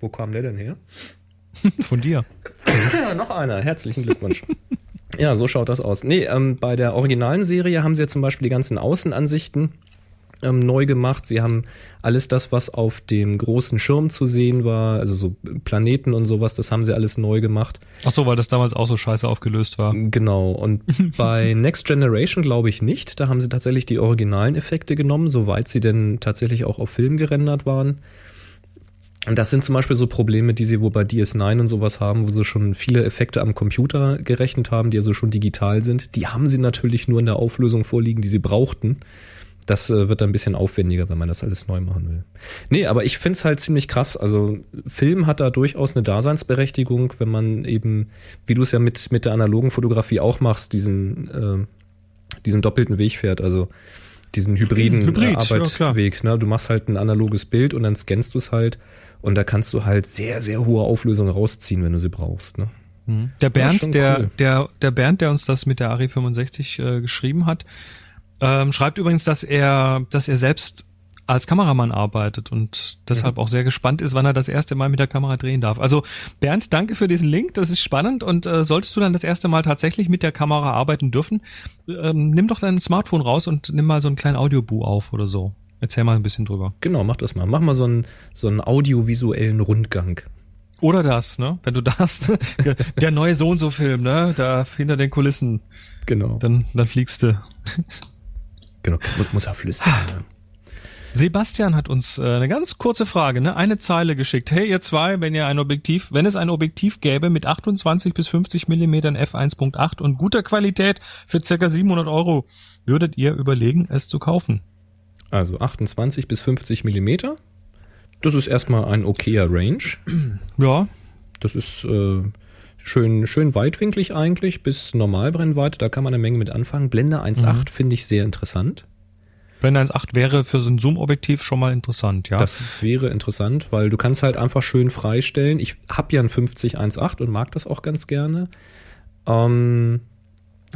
Wo kam der denn her? Von dir. Ja, noch einer. Herzlichen Glückwunsch. ja, so schaut das aus. Nee, ähm, bei der originalen Serie haben sie ja zum Beispiel die ganzen Außenansichten ähm, neu gemacht. Sie haben alles das, was auf dem großen Schirm zu sehen war, also so Planeten und sowas, das haben sie alles neu gemacht. Ach so, weil das damals auch so scheiße aufgelöst war. Genau. Und bei Next Generation glaube ich nicht. Da haben sie tatsächlich die originalen Effekte genommen, soweit sie denn tatsächlich auch auf Film gerendert waren. Und das sind zum Beispiel so Probleme, die sie wo bei DS9 und sowas haben, wo sie schon viele Effekte am Computer gerechnet haben, die also schon digital sind. Die haben sie natürlich nur in der Auflösung vorliegen, die sie brauchten. Das äh, wird dann ein bisschen aufwendiger, wenn man das alles neu machen will. Nee, aber ich find's halt ziemlich krass. Also Film hat da durchaus eine Daseinsberechtigung, wenn man eben, wie du es ja mit, mit der analogen Fotografie auch machst, diesen, äh, diesen doppelten Weg fährt. Also diesen hybriden Hybrid, äh, ja. Arbeitsweg. ne? Du machst halt ein analoges Bild und dann scannst du es halt. Und da kannst du halt sehr, sehr hohe Auflösung rausziehen, wenn du sie brauchst. Ne? Mhm. Der Ja, Bernd, der, cool. der, der Bernd, der uns das mit der Ari 65 äh, geschrieben hat, Ähm, schreibt übrigens, dass er, dass er selbst als Kameramann arbeitet und deshalb auch sehr gespannt ist, wann er das erste Mal mit der Kamera drehen darf. Also Bernd, danke für diesen Link, das ist spannend und äh, solltest du dann das erste Mal tatsächlich mit der Kamera arbeiten dürfen, ähm, nimm doch dein Smartphone raus und nimm mal so einen kleinen Audiobu auf oder so. Erzähl mal ein bisschen drüber. Genau, mach das mal. Mach mal so einen, so einen audiovisuellen Rundgang. Oder das, ne? Wenn du darfst. der neue so und so Film, ne? Da hinter den Kulissen. Genau. Dann, dann fliegst du. Genau. Muss, muss er flüstern. Ne? Sebastian hat uns äh, eine ganz kurze Frage, ne? Eine Zeile geschickt. Hey, ihr zwei, wenn ihr ein Objektiv, wenn es ein Objektiv gäbe mit 28 bis 50 Millimetern f1.8 und guter Qualität für circa 700 Euro, würdet ihr überlegen, es zu kaufen? Also 28 bis 50 Millimeter. Das ist erstmal ein okayer Range. Ja. Das ist äh, schön, schön weitwinklig eigentlich, bis Normalbrennweite. Da kann man eine Menge mit anfangen. Blende 1.8 mhm. finde ich sehr interessant. Blende 1.8 wäre für so ein Zoom-Objektiv schon mal interessant, ja. Das wäre interessant, weil du kannst halt einfach schön freistellen. Ich habe ja ein 50 1.8 und mag das auch ganz gerne. Ähm,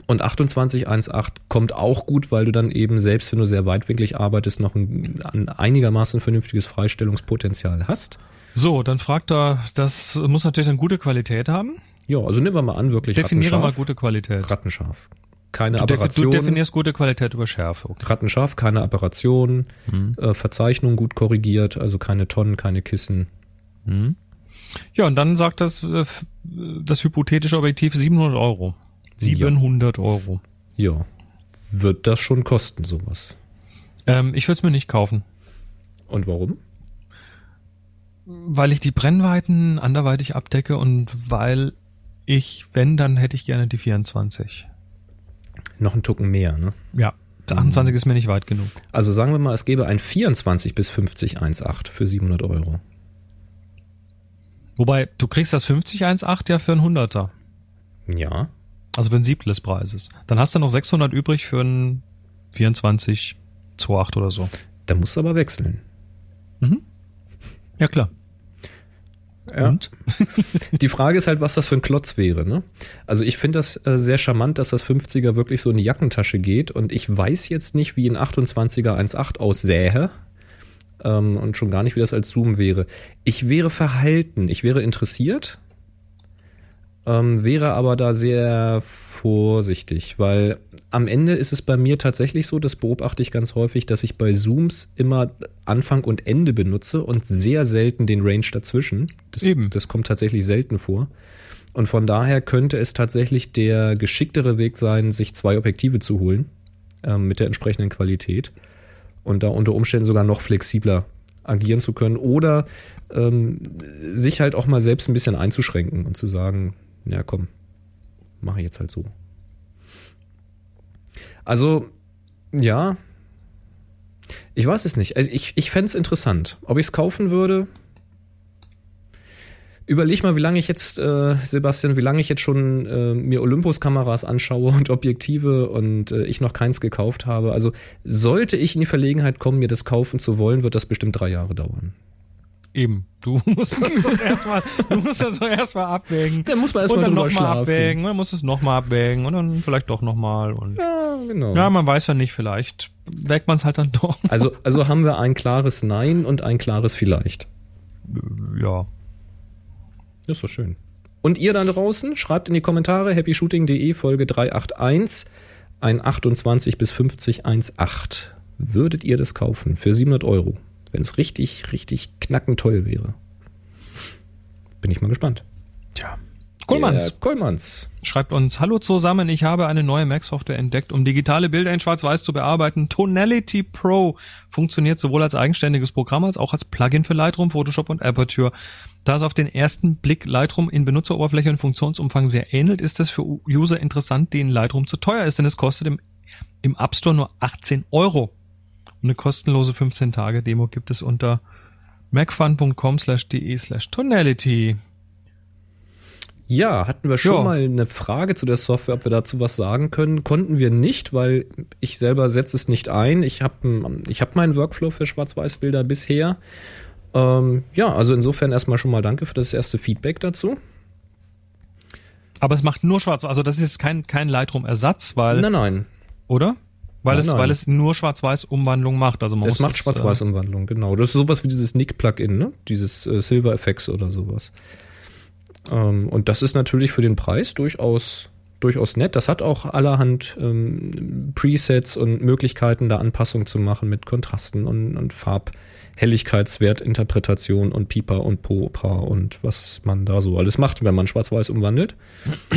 und 28 1.8 kommt auch gut, weil du dann eben, selbst wenn du sehr weitwinklig arbeitest, noch ein, ein einigermaßen vernünftiges Freistellungspotenzial hast. So, dann fragt er, das muss natürlich eine gute Qualität haben. Ja, also nehmen wir mal an, wirklich Definiere mal gute Qualität. Rattenscharf keine du Aberration. Du definierst gute Qualität über Schärfe. Okay. Rattenscharf, keine Aberration, mhm. äh, Verzeichnung gut korrigiert, also keine Tonnen, keine Kissen. Mhm. Ja, und dann sagt das, äh, das hypothetische Objektiv 700 Euro. 700 ja. Euro. Ja. Wird das schon kosten, sowas? Ähm, ich würde es mir nicht kaufen. Und warum? Weil ich die Brennweiten anderweitig abdecke und weil ich, wenn, dann hätte ich gerne die 24. Noch ein Tucken mehr, ne? Ja. 28 mhm. ist mir nicht weit genug. Also sagen wir mal, es gäbe ein 24 bis 50 1.8 für 700 Euro. Wobei, du kriegst das 50 1.8 ja für ein Hunderter. Ja. Also für ein Siebtel des Preises. Dann hast du noch 600 übrig für ein 24 2.8 oder so. Da musst du aber wechseln. Mhm. Ja, klar. Ja. Und? Die Frage ist halt, was das für ein Klotz wäre. Ne? Also ich finde das äh, sehr charmant, dass das 50er wirklich so in die Jackentasche geht und ich weiß jetzt nicht, wie ein 28er 1.8 aussähe ähm, und schon gar nicht, wie das als Zoom wäre. Ich wäre verhalten, ich wäre interessiert, ähm, wäre aber da sehr vorsichtig, weil am Ende ist es bei mir tatsächlich so, das beobachte ich ganz häufig, dass ich bei Zooms immer Anfang und Ende benutze und sehr selten den Range dazwischen. Das, Eben. das kommt tatsächlich selten vor. Und von daher könnte es tatsächlich der geschicktere Weg sein, sich zwei Objektive zu holen ähm, mit der entsprechenden Qualität und da unter Umständen sogar noch flexibler agieren zu können oder ähm, sich halt auch mal selbst ein bisschen einzuschränken und zu sagen, ja komm, mache ich jetzt halt so. Also, ja, ich weiß es nicht. Also ich, ich fände es interessant. Ob ich es kaufen würde, überleg mal, wie lange ich jetzt, äh, Sebastian, wie lange ich jetzt schon äh, mir Olympus-Kameras anschaue und Objektive und äh, ich noch keins gekauft habe. Also sollte ich in die Verlegenheit kommen, mir das kaufen zu wollen, wird das bestimmt drei Jahre dauern. Eben. Du musst das doch erstmal, du musst das doch erstmal abwägen. Dann muss man erstmal drüber noch schlafen. abwägen, dann musst du es nochmal abwägen und dann vielleicht doch nochmal und. Ja, genau. Ja, man weiß ja nicht, vielleicht wägt man es halt dann doch. Also, also haben wir ein klares Nein und ein klares Vielleicht. Ja. Das ist doch schön. Und ihr da draußen, schreibt in die Kommentare happyshooting.de Folge 381 ein 28 bis 50 1.8. Würdet ihr das kaufen für 700 Euro? Wenn es richtig, richtig knackend toll wäre. Bin ich mal gespannt. Tja. Kollmanns. Kollmanns. Schreibt uns, hallo zusammen, ich habe eine neue Mac-Software entdeckt, um digitale Bilder in Schwarz-Weiß zu bearbeiten. Tonality Pro funktioniert sowohl als eigenständiges Programm als auch als Plugin für Lightroom, Photoshop und Aperture. Da es auf den ersten Blick Lightroom in Benutzeroberfläche und Funktionsumfang sehr ähnelt, ist es für User interessant, denen Lightroom zu teuer ist, denn es kostet im, im App Store nur 18 Euro. Eine kostenlose 15 Tage Demo gibt es unter macfun.com slash de slash tonality. Ja, hatten wir schon jo. mal eine Frage zu der Software, ob wir dazu was sagen können. Konnten wir nicht, weil ich selber setze es nicht ein. Ich habe ich hab meinen Workflow für Schwarz-Weiß-Bilder bisher. Ähm, ja, also insofern erstmal schon mal danke für das erste Feedback dazu. Aber es macht nur schwarz, also das ist jetzt kein, kein Lightroom-Ersatz, weil. Nein, nein. Oder? Weil Nein, es, nein. weil es nur Schwarz-Weiß-Umwandlung macht. Also man Es macht das, Schwarz-Weiß-Umwandlung, genau. Das ist sowas wie dieses Nick-Plugin, ne? Dieses äh, Silver Effects oder sowas. Ähm, und das ist natürlich für den Preis durchaus, durchaus nett. Das hat auch allerhand ähm, Presets und Möglichkeiten, da Anpassungen zu machen mit Kontrasten und, und Farbhelligkeitswertinterpretation und Pipa und Popa und was man da so alles macht, wenn man Schwarz-Weiß umwandelt.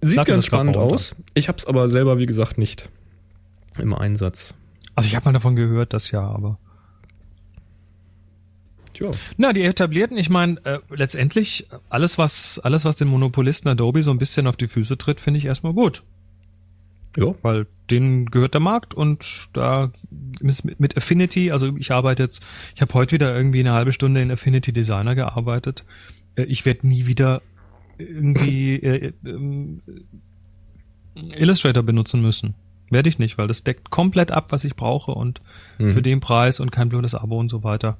Sieht Lade ganz spannend aus. Ich habe es aber selber, wie gesagt, nicht im Einsatz. Also ich habe mal davon gehört, das ja, aber. Tja. Na, die etablierten, ich meine, äh, letztendlich alles, was, alles, was den Monopolisten Adobe so ein bisschen auf die Füße tritt, finde ich erstmal gut. Ja. Weil denen gehört der Markt und da mit, Affinity, also ich arbeite jetzt, ich habe heute wieder irgendwie eine halbe Stunde in Affinity Designer gearbeitet. Äh, Ich werde nie wieder irgendwie äh, ähm, Illustrator benutzen müssen. Werde ich nicht, weil das deckt komplett ab, was ich brauche und Mhm. für den Preis und kein blödes Abo und so weiter.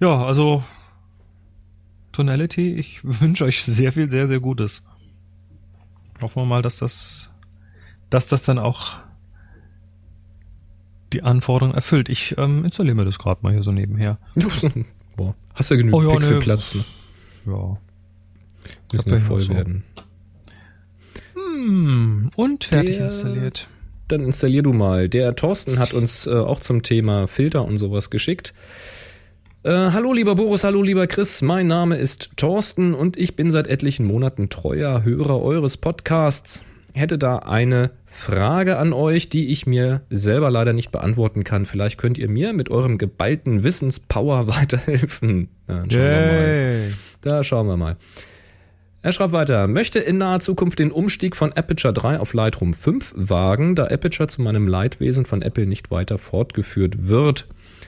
Ja, also Tonality, ich wünsche euch sehr viel, sehr, sehr Gutes. Hoffen wir mal, dass das, dass das dann auch die Anforderungen erfüllt. Ich ähm, installiere mir das gerade mal hier so nebenher. Boah, hast ja genügend Oh ja. Pixelplatz. Ne? Ja. Müssen ja ich voll auch so. Hm, und fertig Der- installiert. Dann installier du mal. Der Thorsten hat uns äh, auch zum Thema Filter und sowas geschickt. Äh, hallo lieber Boris, hallo lieber Chris, mein Name ist Thorsten und ich bin seit etlichen Monaten treuer Hörer eures Podcasts. Hätte da eine Frage an euch, die ich mir selber leider nicht beantworten kann. Vielleicht könnt ihr mir mit eurem geballten Wissenspower weiterhelfen. Ja, schauen wir mal. Da schauen wir mal. Er schreibt weiter, möchte in naher Zukunft den Umstieg von Aperture 3 auf Lightroom 5 wagen, da Aperture zu meinem Leidwesen von Apple nicht weiter fortgeführt wird.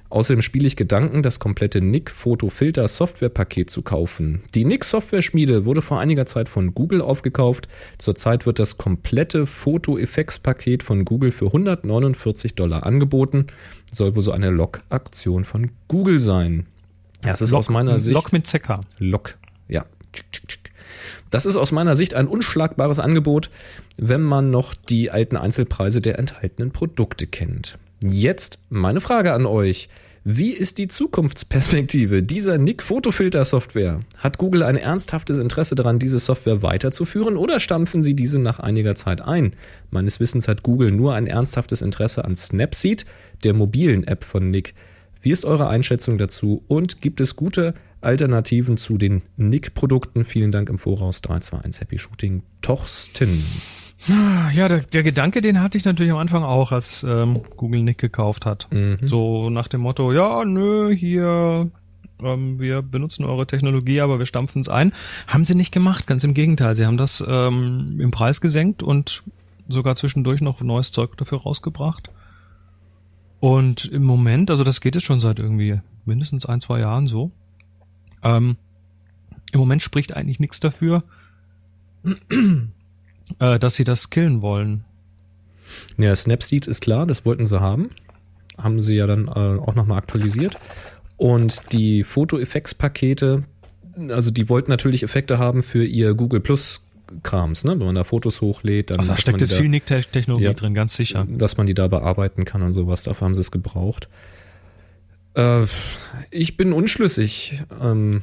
Außerdem spiele ich Gedanken, das komplette Nik Photo Filter Softwarepaket zu kaufen. Die Nik Software Schmiede wurde vor einiger Zeit von Google aufgekauft. Zurzeit wird das komplette Photo Effects Paket von Google für 149 Dollar angeboten. Soll wohl so eine Lock-Aktion von Google sein. Ja, es ist aus meiner Sicht. Log mit ZK. Lock. Ja. Das ist aus meiner Sicht ein unschlagbares Angebot, wenn man noch die alten Einzelpreise der enthaltenen Produkte kennt. Jetzt meine Frage an euch. Wie ist die Zukunftsperspektive dieser Nick-Fotofilter-Software? Hat Google ein ernsthaftes Interesse daran, diese Software weiterzuführen oder stampfen sie diese nach einiger Zeit ein? Meines Wissens hat Google nur ein ernsthaftes Interesse an Snapseed, der mobilen App von Nick. Wie ist eure Einschätzung dazu und gibt es gute Alternativen zu den Nick-Produkten? Vielen Dank im Voraus. 321 Happy Shooting. Torsten. Ja, der, der Gedanke, den hatte ich natürlich am Anfang auch, als ähm, Google Nick gekauft hat. Mhm. So nach dem Motto, ja, nö, hier, ähm, wir benutzen eure Technologie, aber wir stampfen es ein. Haben sie nicht gemacht, ganz im Gegenteil. Sie haben das ähm, im Preis gesenkt und sogar zwischendurch noch neues Zeug dafür rausgebracht. Und im Moment, also das geht jetzt schon seit irgendwie mindestens ein, zwei Jahren so. Ähm, Im Moment spricht eigentlich nichts dafür, äh, dass sie das killen wollen. Ja, Snapseed ist klar, das wollten sie haben. Haben sie ja dann äh, auch nochmal aktualisiert. Und die Foto-Effects-Pakete, also die wollten natürlich Effekte haben für ihr Google Plus Krams, ne? Wenn man da Fotos hochlädt, dann Also da steckt jetzt viel Nick-Technologie Ja. drin, ganz sicher. dass man die da bearbeiten kann und sowas. Dafür haben sie es gebraucht. Äh, ich bin unschlüssig. Ähm,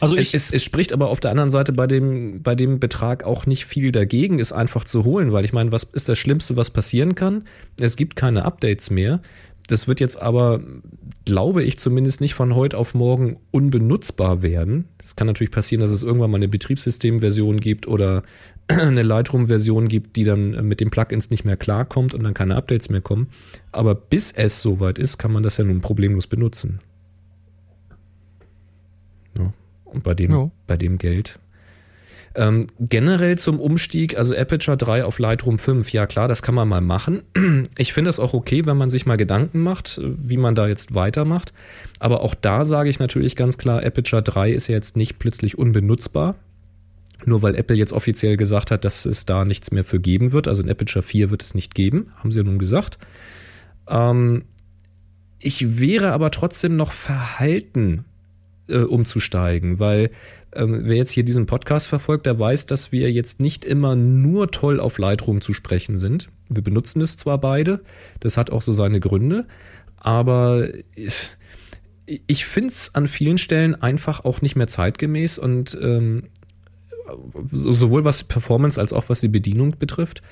Also es, ich, es, es spricht aber auf der anderen Seite bei dem, bei dem Betrag auch nicht viel dagegen, es einfach zu holen, weil ich meine, was ist das Schlimmste, was passieren kann? Es gibt keine Updates mehr. Das wird jetzt aber, glaube ich, zumindest nicht von heute auf morgen unbenutzbar werden. Es kann natürlich passieren, dass es irgendwann mal eine Betriebssystemversion gibt oder eine Lightroom-Version gibt, die dann mit den Plugins nicht mehr klarkommt und dann keine Updates mehr kommen. Aber bis es soweit ist, kann man das ja nun problemlos benutzen. Ja. Und bei dem, Ja. bei dem Geld. Ähm, generell zum Umstieg, also Aperture 3 auf Lightroom 5, ja klar, das kann man mal machen. Ich finde es auch okay, wenn man sich mal Gedanken macht, wie man da jetzt weitermacht. Aber auch da sage ich natürlich ganz klar, Aperture 3 ist ja jetzt nicht plötzlich unbenutzbar. Nur weil Apple jetzt offiziell gesagt hat, dass es da nichts mehr für geben wird. Also in Aperture 4 wird es nicht geben, haben sie ja nun gesagt. Ähm, ich wäre aber trotzdem noch verhalten, äh, umzusteigen, weil ähm, wer jetzt hier diesen Podcast verfolgt, der weiß, dass wir jetzt nicht immer nur toll auf Lightroom zu sprechen sind. Wir benutzen es zwar beide, das hat auch so seine Gründe, aber ich, ich finde es an vielen Stellen einfach auch nicht mehr zeitgemäß und ähm, sowohl was Performance als auch was die Bedienung betrifft.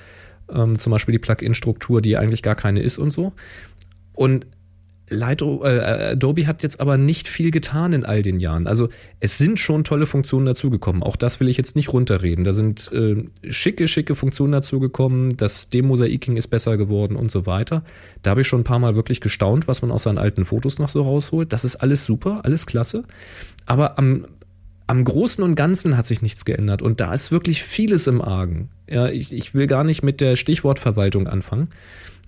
Ähm, zum Beispiel die Plugin-Struktur, die eigentlich gar keine ist und so. Und Lightroom, äh, Adobe hat jetzt aber nicht viel getan in all den Jahren. Also es sind schon tolle Funktionen dazugekommen. Auch das will ich jetzt nicht runterreden. Da sind äh, schicke, schicke Funktionen dazugekommen. Das Demosaiking ist besser geworden und so weiter. Da habe ich schon ein paar Mal wirklich gestaunt, was man aus seinen alten Fotos noch so rausholt. Das ist alles super, alles klasse. Aber am, am Großen und Ganzen hat sich nichts geändert. Und da ist wirklich vieles im Argen. Ja, ich, ich will gar nicht mit der Stichwortverwaltung anfangen.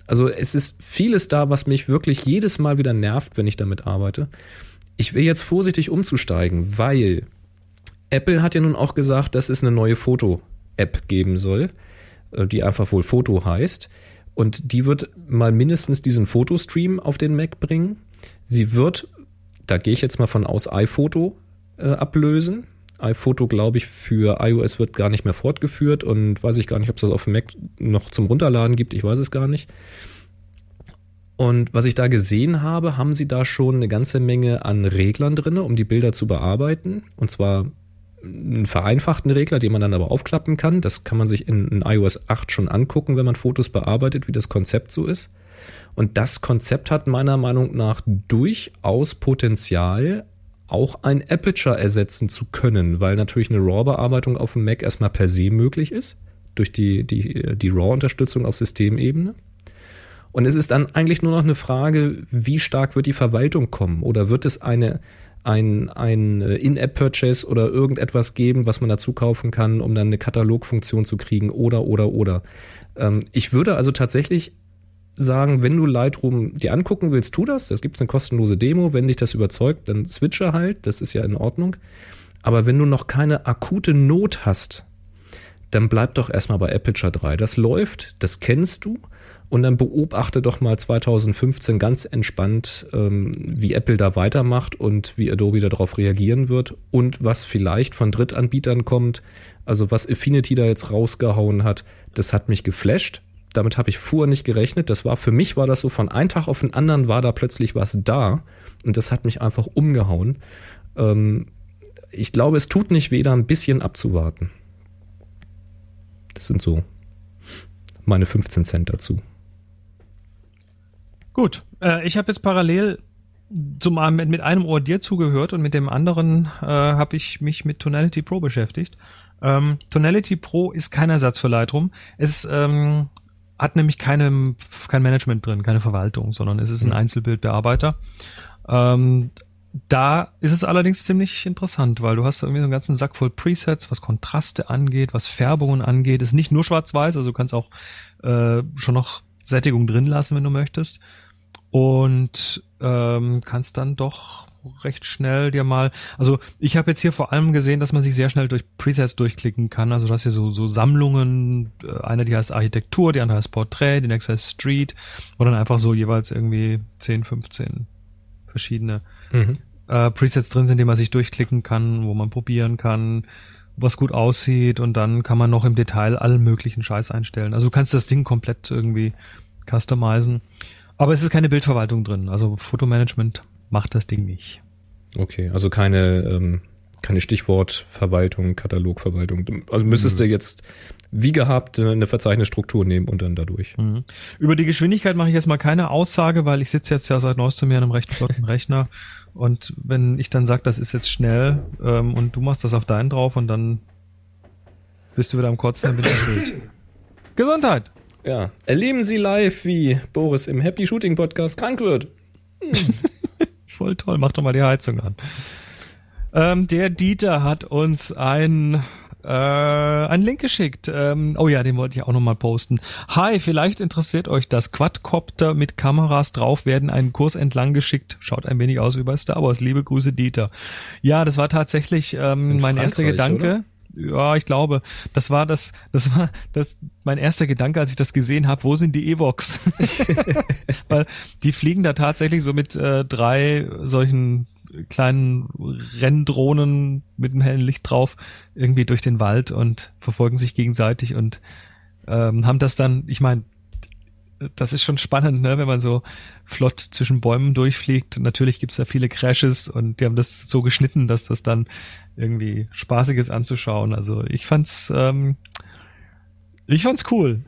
Also es ist vieles da, was mich wirklich jedes Mal wieder nervt, wenn ich damit arbeite. Ich will jetzt vorsichtig umzusteigen, weil Apple hat ja nun auch gesagt, dass es eine neue Foto-App geben soll, äh, die einfach wohl Foto heißt. Und die wird mal mindestens diesen Fotostream auf den Mac bringen. Sie wird, da gehe ich jetzt mal von aus, iPhoto äh, ablösen iPhoto, glaube ich, für iOS wird gar nicht mehr fortgeführt und weiß ich gar nicht, ob es das auf dem Mac noch zum Runterladen gibt. Ich weiß es gar nicht. Und was ich da gesehen habe, haben sie da schon eine ganze Menge an Reglern drin, um die Bilder zu bearbeiten. Und zwar einen vereinfachten Regler, den man dann aber aufklappen kann. Das kann man sich in, in iOS 8 schon angucken, wenn man Fotos bearbeitet, wie das Konzept so ist. Und das Konzept hat meiner Meinung nach durchaus Potenzial, auch ein Aperture ersetzen zu können, weil natürlich eine RAW-Bearbeitung auf dem Mac erstmal per se möglich ist, durch die, die, die RAW-Unterstützung auf Systemebene. Und es ist dann eigentlich nur noch eine Frage, wie stark wird die Verwaltung kommen? Oder wird es eine, ein, ein In-App-Purchase oder irgendetwas geben, was man dazu kaufen kann, um dann eine Katalogfunktion zu kriegen? Oder, oder, oder. Ähm, ich würde also tatsächlich sagen, wenn du Lightroom dir angucken willst, tu das. Das gibt eine kostenlose Demo. Wenn dich das überzeugt, dann switche halt. Das ist ja in Ordnung. Aber wenn du noch keine akute Not hast, dann bleib doch erstmal bei Aperture 3. Das läuft, das kennst du. Und dann beobachte doch mal 2015 ganz entspannt, ähm, wie Apple da weitermacht und wie Adobe darauf reagieren wird und was vielleicht von Drittanbietern kommt. Also was Affinity da jetzt rausgehauen hat, das hat mich geflasht damit habe ich vorher nicht gerechnet. Das war für mich war das so von einem Tag auf den anderen war da plötzlich was da und das hat mich einfach umgehauen. Ähm, ich glaube, es tut nicht weh, da ein bisschen abzuwarten. Das sind so meine 15 Cent dazu. Gut, äh, ich habe jetzt parallel zum mit, mit einem Ohr dir zugehört und mit dem anderen äh, habe ich mich mit Tonality Pro beschäftigt. Ähm, Tonality Pro ist kein Ersatz für Lightroom. Es ähm, hat nämlich keine, kein Management drin, keine Verwaltung, sondern es ist ein. Einzelbildbearbeiter. Ähm, da ist es allerdings ziemlich interessant, weil du hast irgendwie so einen ganzen Sack voll Presets, was Kontraste angeht, was Färbungen angeht. Es ist nicht nur schwarz-weiß, also du kannst auch äh, schon noch Sättigung drin lassen, wenn du möchtest. Und ähm, kannst dann doch recht schnell dir mal, also ich habe jetzt hier vor allem gesehen, dass man sich sehr schnell durch Presets durchklicken kann, also dass hier so, so Sammlungen, äh, eine die heißt Architektur, die andere heißt Portrait, die nächste heißt Street, wo dann einfach so jeweils irgendwie 10, 15 verschiedene mhm. äh, Presets drin sind, die man sich durchklicken kann, wo man probieren kann, was gut aussieht und dann kann man noch im Detail allen möglichen Scheiß einstellen. Also du kannst das Ding komplett irgendwie customizen. Aber es ist keine Bildverwaltung drin. Also Fotomanagement macht das Ding nicht. Okay, also keine, ähm, keine Stichwortverwaltung, Katalogverwaltung. Also müsstest mhm. du jetzt wie gehabt eine Verzeichnisstruktur nehmen und dann dadurch. Mhm. Über die Geschwindigkeit mache ich jetzt mal keine Aussage, weil ich sitze jetzt ja seit neuestem mir an einem recht flotten Rechner und wenn ich dann sage, das ist jetzt schnell ähm, und du machst das auf deinen drauf und dann bist du wieder am Kotzen, dann bin ich schuld. Gesundheit! Ja, erleben Sie live, wie Boris im Happy Shooting Podcast krank wird. Hm. voll toll. Mach doch mal die Heizung an. Ähm, der Dieter hat uns ein äh, einen Link geschickt. Ähm, oh ja, den wollte ich auch nochmal posten. Hi, vielleicht interessiert euch das Quadcopter mit Kameras drauf werden einen Kurs entlang geschickt. Schaut ein wenig aus wie bei Star Wars. Liebe Grüße, Dieter. Ja, das war tatsächlich ähm, mein erster Gedanke. Oder? Ja, ich glaube, das war das, das war das mein erster Gedanke, als ich das gesehen habe. Wo sind die Evox? Weil die fliegen da tatsächlich so mit äh, drei solchen kleinen Renndrohnen mit einem hellen Licht drauf irgendwie durch den Wald und verfolgen sich gegenseitig und ähm, haben das dann, ich meine, das ist schon spannend, ne, wenn man so flott zwischen Bäumen durchfliegt. Natürlich gibt's da viele Crashes und die haben das so geschnitten, dass das dann irgendwie spaßig ist anzuschauen. Also ich fand's, ähm, ich fand's cool.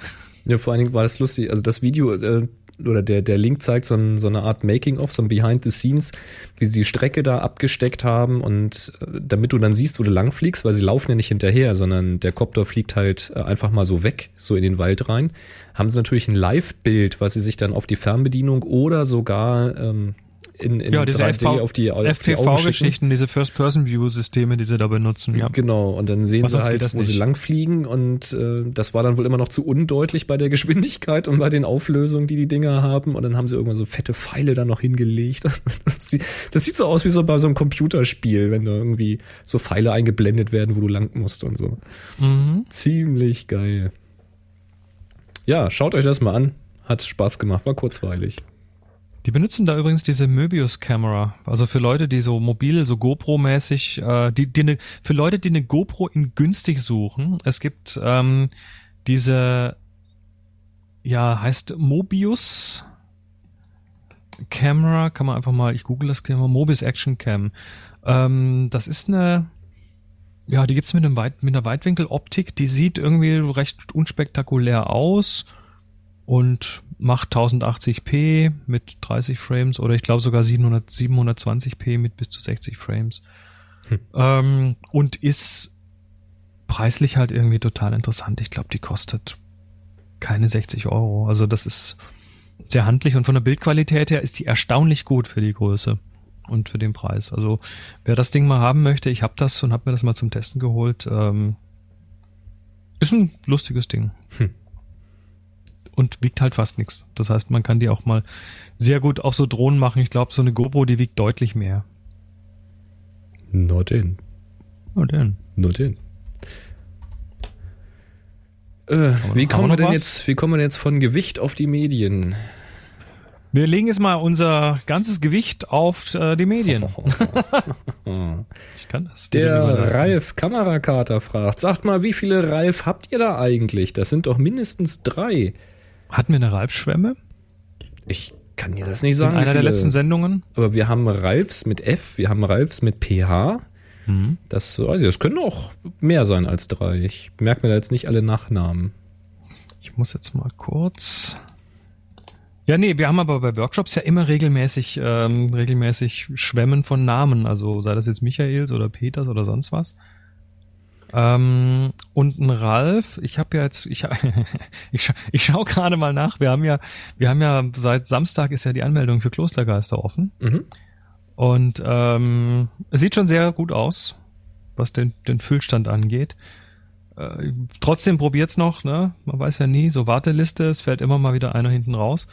Ja, vor allen Dingen war das lustig. Also das Video äh, oder der, der Link zeigt so, ein, so eine Art Making-of, so ein Behind the Scenes, wie sie die Strecke da abgesteckt haben und äh, damit du dann siehst, wo du langfliegst, weil sie laufen ja nicht hinterher, sondern der Kopter fliegt halt äh, einfach mal so weg, so in den Wald rein, haben sie natürlich ein Live-Bild, was sie sich dann auf die Fernbedienung oder sogar ähm, in, in Ja, diese 3D FV auf die, auf die. FPV-Geschichten, diese First-Person-View-Systeme, die sie da benutzen, ja. Genau, und dann sehen Was sie halt, wo sie nicht. lang fliegen und äh, das war dann wohl immer noch zu undeutlich bei der Geschwindigkeit und bei den Auflösungen, die die Dinger haben und dann haben sie irgendwann so fette Pfeile da noch hingelegt. Das sieht, das sieht so aus wie so bei so einem Computerspiel, wenn da irgendwie so Pfeile eingeblendet werden, wo du lang musst und so. Mhm. Ziemlich geil. Ja, schaut euch das mal an. Hat Spaß gemacht, war kurzweilig. Die benutzen da übrigens diese Möbius-Kamera. Also für Leute, die so mobil, so GoPro-mäßig, äh, die, die ne, für Leute, die eine GoPro in günstig suchen. Es gibt ähm, diese, ja, heißt Mobius Camera, kann man einfach mal, ich google das gerne mal, Mobius Action Cam. Ähm, das ist eine, ja, die gibt's mit, einem Weit, mit einer Weitwinkeloptik, die sieht irgendwie recht unspektakulär aus und macht 1080p mit 30 Frames oder ich glaube sogar 700, 720p mit bis zu 60 Frames. Ähm, und ist preislich halt irgendwie total interessant. Ich glaube, die kostet keine 60 Euro. Also das ist sehr handlich und von der Bildqualität her ist die erstaunlich gut für die Größe und für den Preis. Also wer das Ding mal haben möchte, ich habe das und habe mir das mal zum Testen geholt. Ähm, ist ein lustiges Ding. Und wiegt halt fast nichts. Das heißt, man kann die auch mal sehr gut auf so Drohnen machen. Ich glaube, so eine GoPro, die wiegt deutlich mehr. Not in. Oh, denn. Not in. Äh, wie, kommen wir denn was? jetzt, wie kommen wir jetzt von Gewicht auf die Medien? Wir legen jetzt mal unser ganzes Gewicht auf äh, die Medien. Ich kann das. Der Ralf Kamerakater fragt, sagt mal, wie viele Ralf habt ihr da eigentlich? Das sind doch mindestens drei. Hatten wir eine Ralf-Schwemme? Ich kann dir das nicht In sagen. wie einer der letzten Sendungen? Aber wir haben Ralfs mit F, wir haben Ralfs mit PH. Mhm. Das, weiß ich, das können auch mehr sein als drei. Ich merke mir da jetzt nicht alle Nachnamen. Ich muss jetzt mal kurz. Ja, nee, wir haben aber bei Workshops ja immer regelmäßig, ähm, regelmäßig Schwemmen von Namen. Also sei das jetzt Michaels oder Peters oder sonst was. Ähm, und ein Ralf, ich habe ja jetzt, ich, ich, scha ich schaue gerade mal nach. Wir haben ja, wir haben ja seit Samstag ist ja die Anmeldung für Klostergeister offen. Mhm. Und ähm, es sieht schon sehr gut aus, was den, den Füllstand angeht. Äh, trotzdem probiert's noch, ne? Man weiß ja nie, so Warteliste, es fällt immer mal wieder einer hinten raus.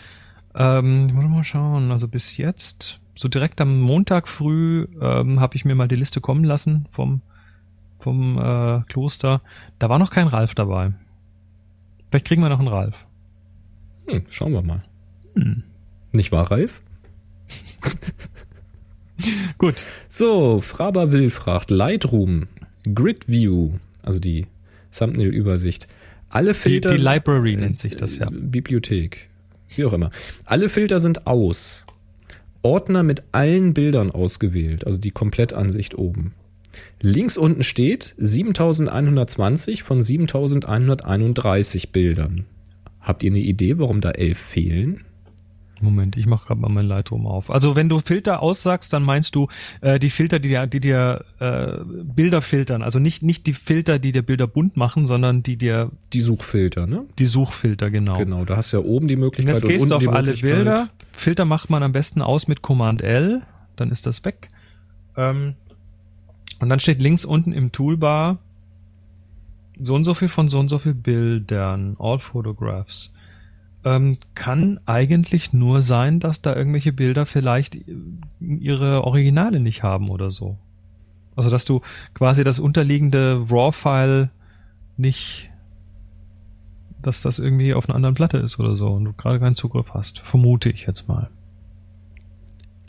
Ähm, ich muss mal schauen, also bis jetzt, so direkt am Montag früh ähm, habe ich mir mal die Liste kommen lassen vom, vom äh, Kloster. Da war noch kein Ralf dabei. Vielleicht kriegen wir noch einen Ralf. Hm, schauen wir mal. Hm. Nicht wahr, Ralf? Gut. So, Fraber Will fragt, Lightroom, Grid View, also die Thumbnail-Übersicht. Alle Die, Filter. die Library nennt sich das ja. Äh, Bibliothek. Wie auch immer. Alle Filter sind aus. Ordner mit allen Bildern ausgewählt, also die Komplettansicht oben. Links unten steht 7120 von 7131 Bildern. Habt ihr eine Idee, warum da elf fehlen? Moment, ich mache gerade mal mein Lightroom auf. Also wenn du Filter aussagst, dann meinst du äh, die Filter, die dir, die dir äh, Bilder filtern. Also nicht nicht die Filter, die dir Bilder bunt machen, sondern die dir Die Suchfilter, ne? die Suchfilter genau. Genau, da hast du ja oben die Und Möglichkeit jetzt und gehst unten du auf alle. Bilder. Filter macht man am besten aus mit Command L, dann ist das weg. Ähm, und dann steht links unten im Toolbar so und so viel von so und so viel Bildern, All Photographs. Ähm, kann eigentlich nur sein, dass da irgendwelche Bilder vielleicht ihre Originale nicht haben oder so. Also dass du quasi das unterliegende RAW-File nicht, dass das irgendwie auf einer anderen Platte ist oder so und du gerade keinen Zugriff hast. Vermute ich jetzt mal.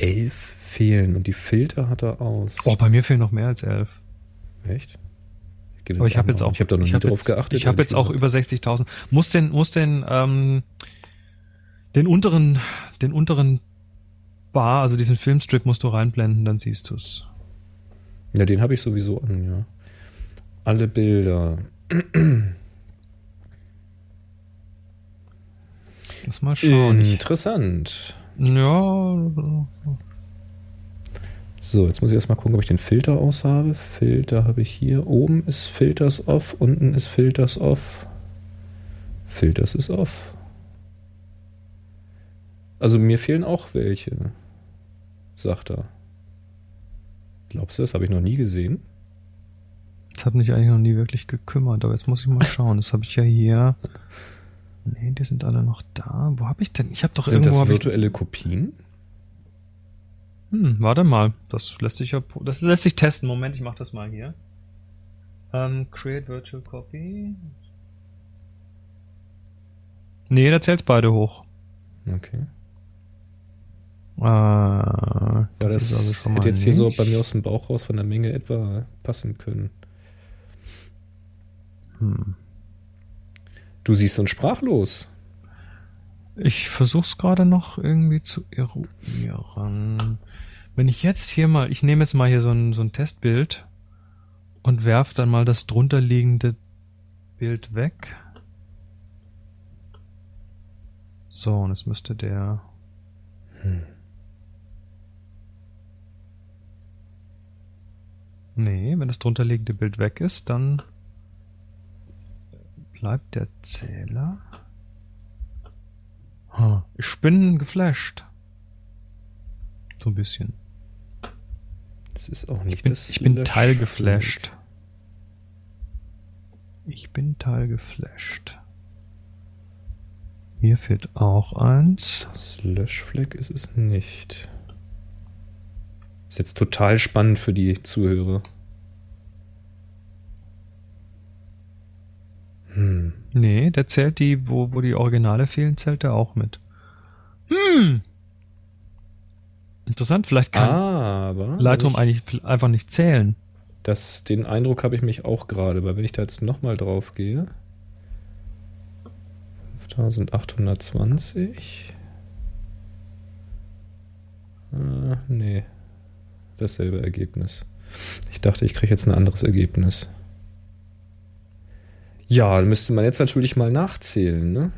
Elf fehlen und die Filter hat er aus. Oh, bei mir fehlen noch mehr als elf. Echt? Geht Aber ich habe jetzt auch, Ich habe da noch nie hab drauf jetzt, geachtet. Ich habe jetzt auch über 60.000. Muss den, muss den, ähm, den unteren, den unteren Bar, also diesen Filmstrip musst du reinblenden, dann siehst du's. Ja, den habe ich sowieso an, ja. Alle Bilder. Lass mal schauen. Ich, Interessant. Ja, So, jetzt muss ich erstmal gucken, ob ich den Filter aus habe. Filter habe ich hier. Oben ist Filters off, unten ist Filters off. Filters ist off. Also mir fehlen auch welche, sagt er. Glaubst du, das habe ich noch nie gesehen? das hat mich eigentlich noch nie wirklich gekümmert, aber jetzt muss ich mal schauen. Das habe ich ja hier. Nee, die sind alle noch da. Wo habe ich denn? Ich habe doch Sind irgendwo. das hab ich, virtuelle Kopien? hm, warte mal. Das lässt sich ja, das lässt sich testen. Moment, ich mache das mal hier. Ähm, create Virtual Copy. Nee, da zählt beide hoch. Okay. Äh, Ja, das, ist also schon hätte jetzt hier so nicht. bei mir aus dem Bauch raus von der Menge etwa passen können. Hm. Du siehst uns sprachlos. Ich versuch's gerade noch irgendwie zu eruieren. Wenn ich jetzt hier mal, ich nehme jetzt mal hier so ein, so ein Testbild und werf dann mal das drunterliegende Bild weg. So, und es müsste der. Nee, wenn das drunterliegende Bild weg ist, dann bleibt der Zähler. Ich bin geflasht. So ein bisschen. Das ist auch nicht Ich bin, das ich bin teilgeflasht. Ich bin teilgeflasht. Hier fehlt auch eins. Das Löschfleck ist es nicht. Ist jetzt total spannend für die Zuhörer. Hm. Nee, der zählt die, wo, wo die Originale fehlen, zählt er auch mit. Hm. Interessant, vielleicht kann Aber Lightroom ich, eigentlich einfach nicht zählen. das, den Eindruck habe ich mich auch gerade, weil wenn ich da jetzt nochmal drauf gehe. 5820. Äh, nee. Dasselbe Ergebnis. Ich dachte, ich kriege jetzt ein anderes Ergebnis. Ja, müsste man jetzt natürlich mal nachzählen, ne?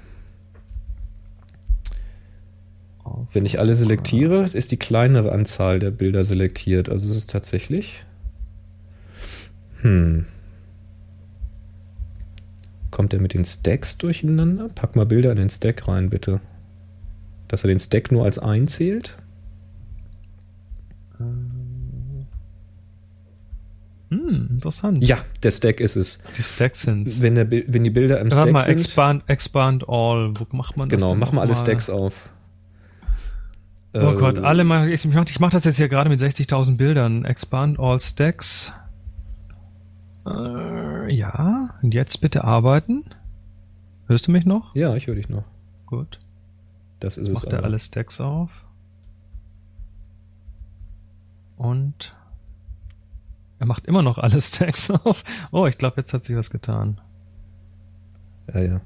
Wenn ich alle selektiere, ist die kleinere Anzahl der Bilder selektiert. Also es ist tatsächlich. Hm. Kommt er mit den Stacks durcheinander? Pack mal Bilder in den Stack rein, bitte. Dass er den Stack nur als einzählt? Hm, interessant. Ja, der Stack ist es. Die Stacks sind's. Wenn, der, wenn die Bilder im Warte Stack mal, sind. expand, expand all. Wo macht man das genau, mach mal alle? Stacks auf. Oh Äh, Gott, alle mal, ich mach, ich mach das jetzt hier gerade mit 60.000 Bildern. Expand all stacks. Äh, ja, und jetzt bitte arbeiten. Hörst du mich noch? Ja, ich höre dich noch. Gut. Das ist es. Macht er alle Stacks auf. Und er macht immer noch alle Stacks auf. Oh, ich glaube, jetzt hat sich was getan. Ja, ja.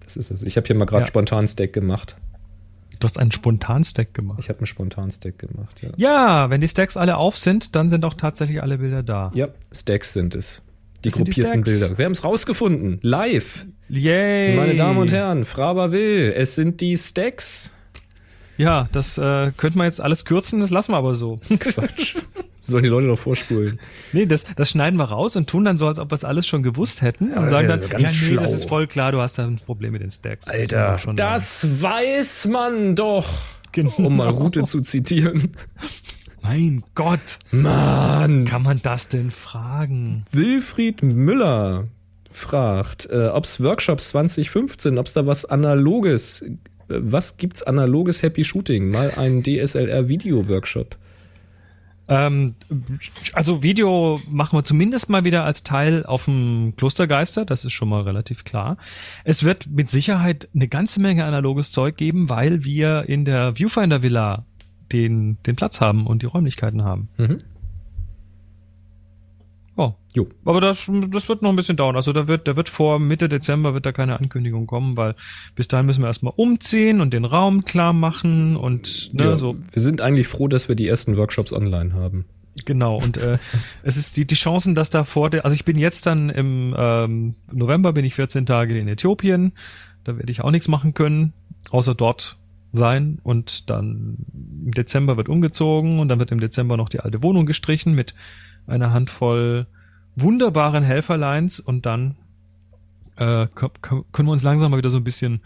Das ist es. Ich habe hier mal gerade Ja. spontan Stack gemacht. Du hast einen Spontan-Stack gemacht. Ich habe einen spontan Stack gemacht, ja. Ja, wenn die Stacks alle auf sind, dann sind auch tatsächlich alle Bilder da. Ja, Stacks sind es. Die Das die gruppierten Stacks. Bilder. Wir haben es rausgefunden. Live. Yay! Meine Damen und Herren, Fraber will. Es sind die Stacks. Ja, das äh, könnte man jetzt alles kürzen, das lassen wir aber so. Quatsch. Sollen die Leute doch vorspulen. nee, das, das schneiden wir raus und tun dann so, als ob wir es alles schon gewusst hätten und sagen dann, ja, ja, nee, schlau. das ist voll klar, du hast da ein Problem mit den Stacks. Das wir schon das weiß man doch. Genau. Um mal Rute zu zitieren. Mein Gott, Mann. kann man das denn fragen? Wilfried Müller fragt, äh, ob es Workshops 2015, ob es da was Analoges, was gibt's Analoges Happy Shooting? Mal einen DSLR-Video-Workshop. Ähm, also Video machen wir zumindest mal wieder als Teil auf dem Klostergeister, das ist schon mal relativ klar. Es wird mit Sicherheit eine ganze Menge analoges Zeug geben, weil wir in der Viewfinder Villa den, den Platz haben und die Räumlichkeiten haben. Mhm. Oh. Jo. Aber das, das wird noch ein bisschen dauern. Also da wird, da wird vor Mitte Dezember wird da keine Ankündigung kommen, weil bis dahin müssen wir erstmal umziehen und den Raum klar machen und ne, ja, so Wir sind eigentlich froh, dass wir die ersten Workshops online haben. Genau, und äh, es ist die, die Chancen, dass da vor der, also ich bin jetzt dann im ähm, November bin ich 14 Tage in Äthiopien, da werde ich auch nichts machen können, außer dort sein und dann im Dezember wird umgezogen und dann wird im Dezember noch die alte Wohnung gestrichen mit einer Handvoll wunderbaren Helferleins und dann äh, können wir uns langsam mal wieder so ein bisschen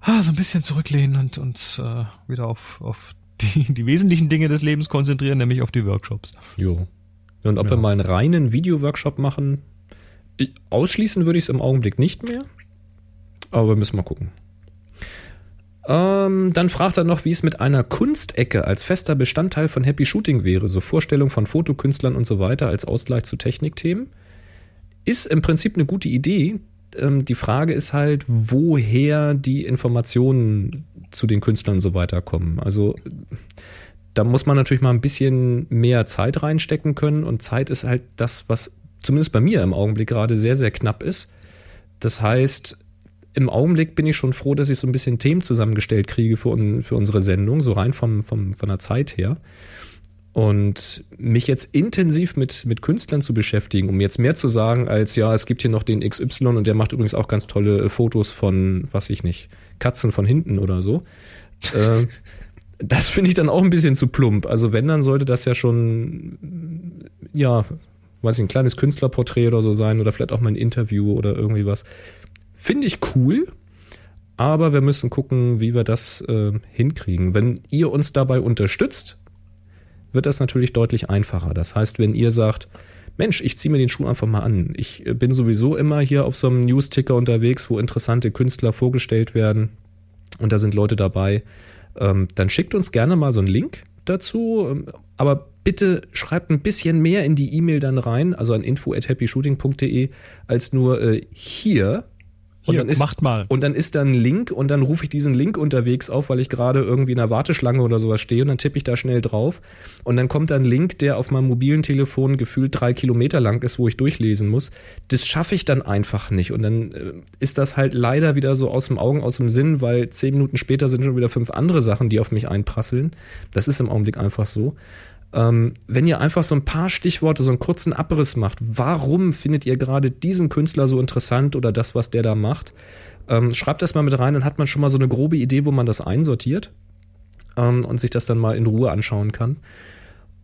ah, so ein bisschen zurücklehnen und uns äh, wieder auf, auf die, die wesentlichen Dinge des Lebens konzentrieren, nämlich auf die Workshops. Jo. Und ob Ja. wir mal einen reinen Videoworkshop machen, ausschließen würde ich es im Augenblick nicht mehr. Aber wir müssen mal gucken. Ähm, dann fragt er noch, wie es mit einer Kunstecke als fester Bestandteil von Happy Shooting wäre. So Vorstellung von Fotokünstlern und so weiter als Ausgleich zu Technikthemen. Ist im Prinzip eine gute Idee. Ähm, die Frage ist halt, woher die Informationen zu den Künstlern und so weiter kommen. Also da muss man natürlich mal ein bisschen mehr Zeit reinstecken können und Zeit ist halt das, was zumindest bei mir im Augenblick gerade sehr, sehr knapp ist. Das heißt, im Augenblick bin ich schon froh, dass ich so ein bisschen Themen zusammengestellt kriege für, für unsere Sendung, so rein vom, vom, von der Zeit her. Und mich jetzt intensiv mit, mit Künstlern zu beschäftigen, um jetzt mehr zu sagen, als ja, es gibt hier noch den XY und der macht übrigens auch ganz tolle äh, Fotos von, was ich nicht, Katzen von hinten oder so. äh, das finde ich dann auch ein bisschen zu plump. Also wenn, dann sollte das ja schon, ja, weiß ich, ein kleines Künstlerporträt oder so sein oder vielleicht auch mal ein Interview oder irgendwie was. Finde ich cool, aber wir müssen gucken, wie wir das äh, hinkriegen. Wenn ihr uns dabei unterstützt, wird das natürlich deutlich einfacher. Das heißt, wenn ihr sagt, Mensch, ich ziehe mir den Schuh einfach mal an. Ich äh, bin sowieso immer hier auf so einem News-Ticker unterwegs, wo interessante Künstler vorgestellt werden und da sind Leute dabei, ähm, dann schickt uns gerne mal so einen Link dazu. Ähm, aber bitte schreibt ein bisschen mehr in die E-Mail dann rein, also an info@happyshooting.de, als nur äh, hier. Und Hier, dann ist, macht mal. Und dann ist da ein Link und dann rufe ich diesen Link unterwegs auf, weil ich gerade irgendwie in einer Warteschlange oder sowas stehe und dann tippe ich da schnell drauf. Und dann kommt da ein Link, der auf meinem mobilen Telefon gefühlt drei Kilometer lang ist, wo ich durchlesen muss. Das schaffe ich dann einfach nicht. Und dann äh, ist das halt leider wieder so aus dem Augen, aus dem Sinn, weil zehn Minuten später sind schon wieder fünf andere Sachen, die auf mich einprasseln. Das ist im Augenblick einfach so. Ähm, wenn ihr einfach so ein paar Stichworte, so einen kurzen Abriss macht, warum findet ihr gerade diesen Künstler so interessant oder das, was der da macht, ähm, schreibt das mal mit rein, dann hat man schon mal so eine grobe Idee, wo man das einsortiert ähm, und sich das dann mal in Ruhe anschauen kann.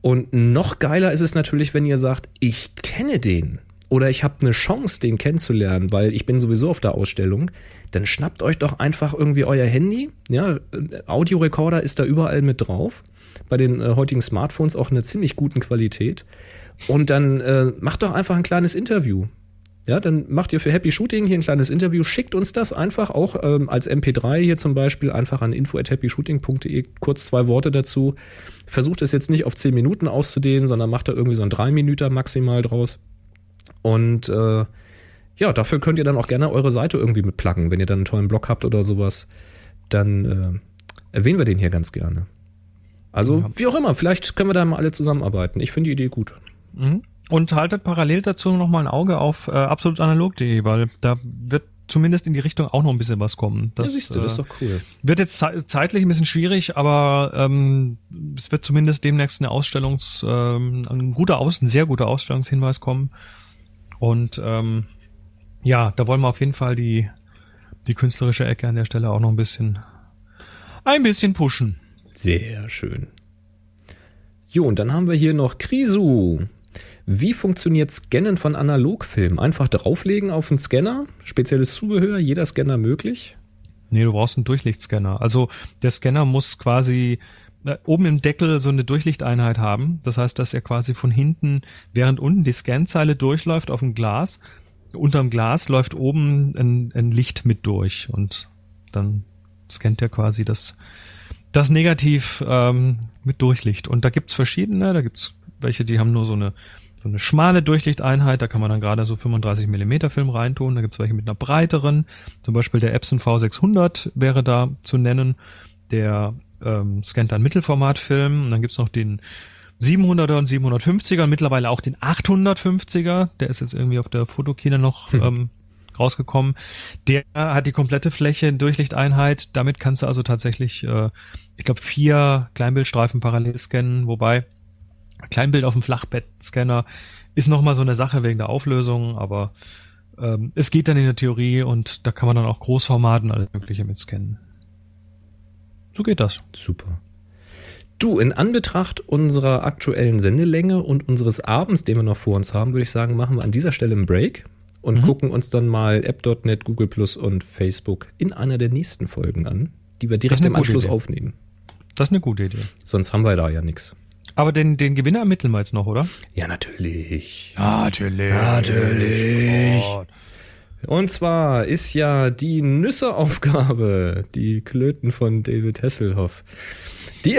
Und noch geiler ist es natürlich, wenn ihr sagt, ich kenne den oder ich habe eine Chance, den kennenzulernen, weil ich bin sowieso auf der Ausstellung, dann schnappt euch doch einfach irgendwie euer Handy. Ja, Audiorekorder ist da überall mit drauf. Bei den äh, heutigen Smartphones auch in einer ziemlich guten Qualität. Und dann äh, macht doch einfach ein kleines Interview. Ja, dann macht ihr für Happy Shooting hier ein kleines Interview, schickt uns das einfach auch ähm, als MP3 hier zum Beispiel einfach an info@happyshooting.de kurz zwei Worte dazu. Versucht es jetzt nicht auf zehn Minuten auszudehnen, sondern macht da irgendwie so ein drei Minuten maximal draus. Und äh, ja, dafür könnt ihr dann auch gerne eure Seite irgendwie mit pluggen. Wenn ihr dann einen tollen Blog habt oder sowas, dann äh, erwähnen wir den hier ganz gerne. Also, Ja. wie auch immer, vielleicht können wir da mal alle zusammenarbeiten. Ich finde die Idee gut. Mhm. Und haltet parallel dazu noch mal ein Auge auf äh, absolutanalog.de, weil da wird zumindest in die Richtung auch noch ein bisschen was kommen. Das, ja, siehst du, das ist äh, doch cool. wird jetzt zei- zeitlich ein bisschen schwierig, aber ähm, es wird zumindest demnächst eine Ausstellungs, ähm, ein guter Aus, ein sehr guter Ausstellungshinweis kommen. Und ähm, ja, da wollen wir auf jeden Fall die die künstlerische Ecke an der Stelle auch noch ein bisschen ein bisschen pushen. Sehr schön. Jo, und dann haben wir hier noch Krisu. Wie funktioniert Scannen von Analogfilmen? Einfach drauflegen auf den Scanner, spezielles Zubehör, jeder Scanner möglich? Nee, du brauchst einen Durchlichtscanner. Also der Scanner muss quasi äh, oben im Deckel so eine Durchlichteinheit haben. Das heißt, dass er quasi von hinten, während unten die Scanzeile durchläuft auf dem Glas, unterm Glas läuft oben ein, ein Licht mit durch und dann scannt er quasi das, das Negativ ähm, mit Durchlicht. Und da gibt's verschiedene, da gibt's welche, die haben nur so eine so eine schmale Durchlichteinheit, da kann man dann gerade so 35 Millimeter Film reintun. Da gibt's welche mit einer breiteren, zum Beispiel der Epson V600 wäre da zu nennen. Der ähm, scannt dann Mittelformatfilm und dann gibt's noch den 700er und 750er und mittlerweile auch den 850er. Der ist jetzt irgendwie auf der Fotokina noch Hm. ähm, rausgekommen. Der hat die komplette Fläche Durchlichteinheit. Damit kannst du also tatsächlich, äh, ich glaube, vier Kleinbildstreifen parallel scannen, wobei Kleinbild auf dem Flachbettscanner ist nochmal so eine Sache wegen der Auflösung, aber ähm, es geht dann in der Theorie und da kann man dann auch Großformaten alles Mögliche mit scannen. So geht das. Super. Du, in Anbetracht unserer aktuellen Sendelänge und unseres Abends, den wir noch vor uns haben, würde ich sagen, machen wir an dieser Stelle einen Break und Mhm. gucken uns dann mal App.net, Google Plus und Facebook in einer der nächsten Folgen an, die wir direkt im Anschluss Idee. aufnehmen. Das ist eine gute Idee. Sonst haben wir da ja nichts. Aber den, den Gewinner ermitteln wir jetzt noch, oder? Ja, natürlich. Natürlich. Natürlich. Und zwar ist ja die Nüsse-Aufgabe, die Klöten von David Hasselhoff. Die,